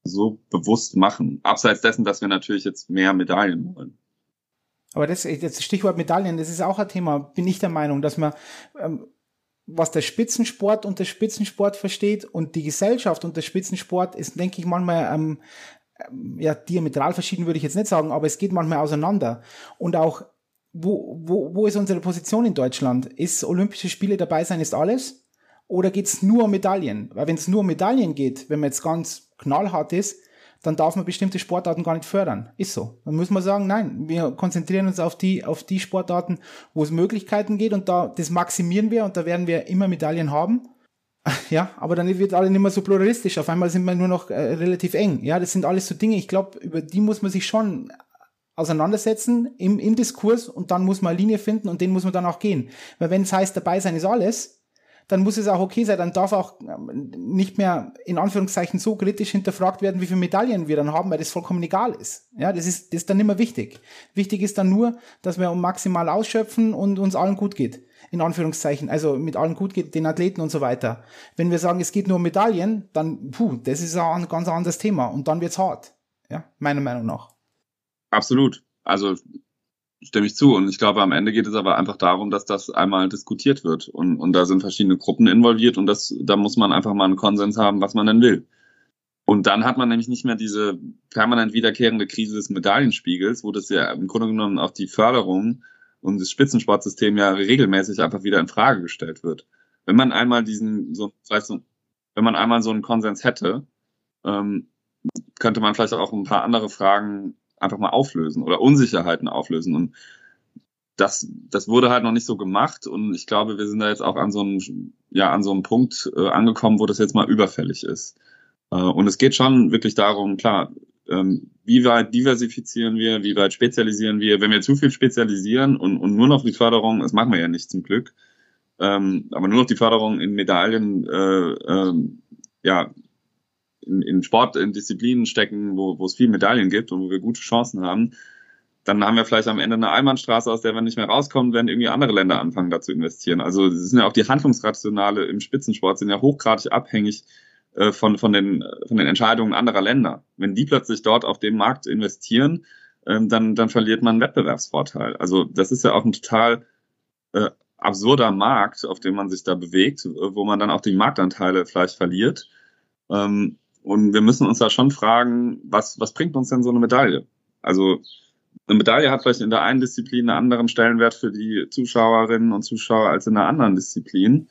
so bewusst machen. Abseits dessen, dass wir natürlich jetzt mehr Medaillen wollen. Aber das, das Stichwort Medaillen, das ist auch ein Thema, bin ich der Meinung, dass man, ähm, was der Spitzensport unter Spitzensport versteht und die Gesellschaft unter Spitzensport ist, denke ich, manchmal ähm, ja, diametral verschieden würde ich jetzt nicht sagen, aber es geht manchmal auseinander. Und auch wo, wo, wo ist unsere Position in Deutschland? Ist Olympische Spiele dabei sein, ist alles? Oder geht's nur um Medaillen? Weil wenn es nur um Medaillen geht, wenn man jetzt ganz knallhart ist, dann darf man bestimmte Sportarten gar nicht fördern. Ist so. Dann muss man sagen, nein, wir konzentrieren uns auf die, auf die Sportarten, wo es Möglichkeiten geht und da, das maximieren wir und da werden wir immer Medaillen haben. Ja, aber dann wird alle nicht mehr so pluralistisch. Auf einmal sind wir nur noch äh, relativ eng. Ja, das sind alles so Dinge, ich glaube, über die muss man sich schon auseinandersetzen im, im Diskurs und dann muss man eine Linie finden und den muss man dann auch gehen. Weil wenn es heißt, dabei sein ist alles, dann muss es auch okay sein, dann darf auch ähm, nicht mehr in Anführungszeichen so kritisch hinterfragt werden, wie viele Medaillen wir dann haben, weil das vollkommen egal ist. Ja, das ist, das ist dann nicht mehr wichtig. Wichtig ist dann nur, dass wir maximal ausschöpfen und uns allen gut geht. In Anführungszeichen, also mit allen gut geht, den Athleten und so weiter. Wenn wir sagen, es geht nur um Medaillen, dann, puh, das ist ein ganz anderes Thema und dann wird's hart. Ja, meiner Meinung nach. Absolut. Also stimme ich zu. Und ich glaube, am Ende geht es aber einfach darum, dass das einmal diskutiert wird. Und, und da sind verschiedene Gruppen involviert und das, da muss man einfach mal einen Konsens haben, was man denn will. Und dann hat man nämlich nicht mehr diese permanent wiederkehrende Krise des Medaillenspiegels, wo das ja im Grunde genommen auch die Förderung und das Spitzensportsystem ja regelmäßig einfach wieder in Frage gestellt wird. Wenn man einmal diesen, so, vielleicht so, wenn man einmal so einen Konsens hätte, ähm, könnte man vielleicht auch ein paar andere Fragen einfach mal auflösen oder Unsicherheiten auflösen. Und das, das wurde halt noch nicht so gemacht und ich glaube, wir sind da jetzt auch an so einem, ja, an so einem Punkt äh, angekommen, wo das jetzt mal überfällig ist. Äh, und es geht schon wirklich darum, klar, ähm, wie weit diversifizieren wir, wie weit spezialisieren wir. Wenn wir zu viel spezialisieren und, und nur noch die Förderung, das machen wir ja nicht zum Glück, ähm, aber nur noch die Förderung in Medaillen, äh, ähm, ja, in, in Sport, in Disziplinen stecken, wo, es viel Medaillen gibt und wo wir gute Chancen haben, dann haben wir vielleicht am Ende eine Einbahnstraße, aus der wir nicht mehr rauskommen, wenn irgendwie andere Länder anfangen, da zu investieren. Also es sind ja auch die Handlungsrationale im Spitzensport sind ja hochgradig abhängig äh, von, von, den, von den Entscheidungen anderer Länder. Wenn die plötzlich dort auf dem Markt investieren, ähm, dann, dann verliert man einen Wettbewerbsvorteil. Also das ist ja auch ein total äh, absurder Markt, auf dem man sich da bewegt, wo man dann auch die Marktanteile vielleicht verliert. Ähm, und wir müssen uns da schon fragen, was, was bringt uns denn so eine Medaille? Also eine Medaille hat vielleicht in der einen Disziplin einen anderen Stellenwert für die Zuschauerinnen und Zuschauer als in der anderen Disziplin.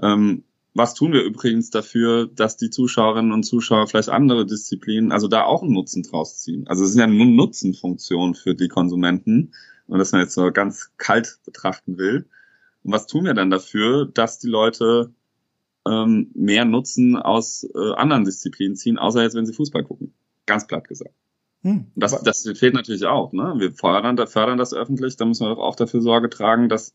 Ähm, was tun wir übrigens dafür, dass die Zuschauerinnen und Zuschauer vielleicht andere Disziplinen, also da auch einen Nutzen draus ziehen? Also es ist ja nur Nutzenfunktion für die Konsumenten und dass man jetzt so ganz kalt betrachten will. Und was tun wir dann dafür, dass die Leute ähm, mehr Nutzen aus äh, anderen Disziplinen ziehen, außer jetzt, wenn sie Fußball gucken. Ganz platt gesagt. Hm, das, das fehlt natürlich auch. Ne? Wir fördern, fördern das öffentlich, da müssen wir doch auch dafür Sorge tragen, dass,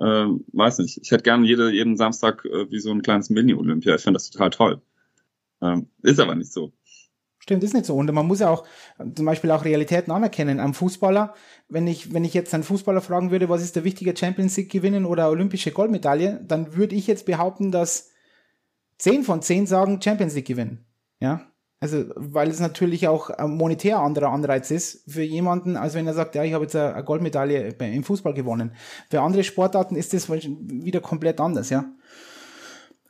äh, weiß nicht, ich hätte gern jede, jeden Samstag äh, wie so ein kleines Mini-Olympia. Ich finde das total toll. Ähm, ist aber nicht so. Stimmt, ist nicht so. Und man muss ja auch zum Beispiel auch Realitäten anerkennen. Am Fußballer, wenn ich, wenn ich jetzt einen Fußballer fragen würde, was ist der wichtige Champions League gewinnen oder olympische Goldmedaille, dann würde ich jetzt behaupten, dass zehn von zehn sagen Champions League gewinnen. Ja. Also, weil es natürlich auch ein monetär anderer Anreiz ist für jemanden, als wenn er sagt, ja, ich habe jetzt eine Goldmedaille im Fußball gewonnen. Für andere Sportarten ist das wieder komplett anders, ja.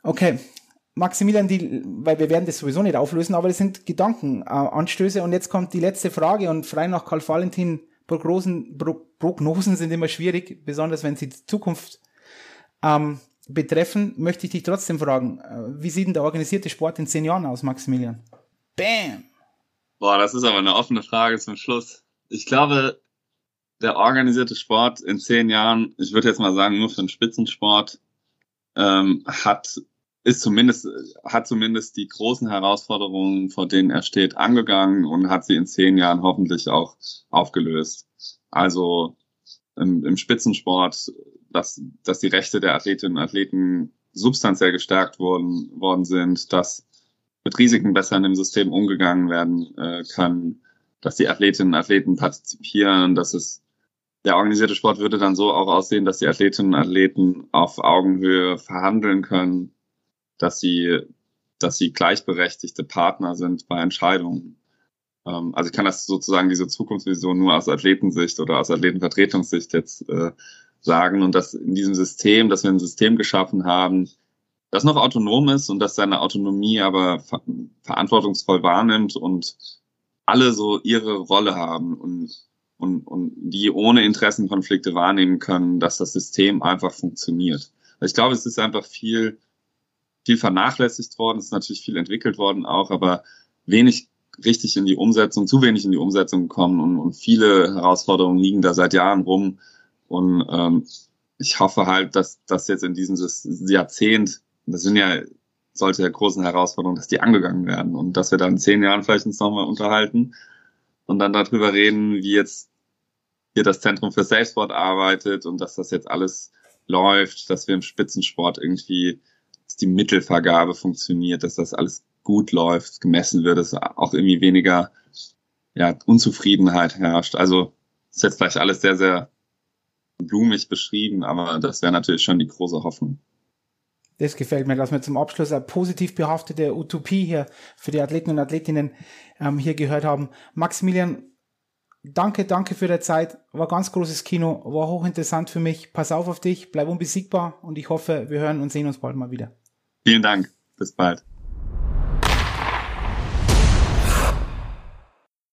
Okay, Maximilian, die, weil wir werden das sowieso nicht auflösen, aber das sind Gedankenanstöße. Äh, und jetzt kommt die letzte Frage und frei nach Karl Valentin, Prognosen, Pro, Prognosen sind immer schwierig, besonders wenn sie die Zukunft ähm, betreffen, möchte ich dich trotzdem fragen, äh, wie sieht denn der organisierte Sport in zehn Jahren aus, Maximilian? Bam! Boah, das ist aber eine offene Frage zum Schluss. Ich glaube, der organisierte Sport in zehn Jahren, ich würde jetzt mal sagen, nur für den Spitzensport, ähm, hat ist zumindest, hat zumindest die großen Herausforderungen, vor denen er steht, angegangen und hat sie in zehn Jahren hoffentlich auch aufgelöst. Also im, im Spitzensport, dass, dass die Rechte der Athletinnen und Athleten substanziell gestärkt worden, worden sind, dass mit Risiken besser in dem System umgegangen werden äh, kann, dass die Athletinnen und Athleten partizipieren, dass es der organisierte Sport würde dann so auch aussehen, dass die Athletinnen und Athleten auf Augenhöhe verhandeln können, dass sie, dass sie gleichberechtigte Partner sind bei Entscheidungen. Ähm, also ich kann das sozusagen diese Zukunftsvision nur aus Athletensicht oder aus Athletenvertretungssicht jetzt äh, sagen und dass in diesem System, dass wir ein System geschaffen haben, das noch autonom ist und das seine Autonomie aber ver verantwortungsvoll wahrnimmt und alle so ihre Rolle haben und und, und die ohne Interessenkonflikte wahrnehmen können, dass das System einfach funktioniert. Ich glaube, es ist einfach viel, viel vernachlässigt worden, es ist natürlich viel entwickelt worden auch, aber wenig richtig in die Umsetzung, zu wenig in die Umsetzung gekommen und, und viele Herausforderungen liegen da seit Jahren rum. Und ähm, ich hoffe halt, dass das jetzt in diesem Jahrzehnt, das sind ja solche großen Herausforderungen, dass die angegangen werden und dass wir dann in zehn Jahren vielleicht uns nochmal unterhalten und dann darüber reden, wie jetzt hier das Zentrum für Salesport arbeitet und dass das jetzt alles läuft, dass wir im Spitzensport irgendwie, dass die Mittelvergabe funktioniert, dass das alles gut läuft, gemessen wird, dass auch irgendwie weniger ja, Unzufriedenheit herrscht. Also ist jetzt gleich alles sehr, sehr blumig beschrieben, aber das wäre natürlich schon die große Hoffnung. Das gefällt mir, dass wir zum Abschluss eine positiv behaftete Utopie hier für die Athleten und Athletinnen ähm, hier gehört haben. Maximilian, danke, danke für die Zeit. War ganz großes Kino, war hochinteressant für mich. Pass auf auf dich, bleib unbesiegbar und ich hoffe, wir hören und sehen uns bald mal wieder. Vielen Dank. Bis bald.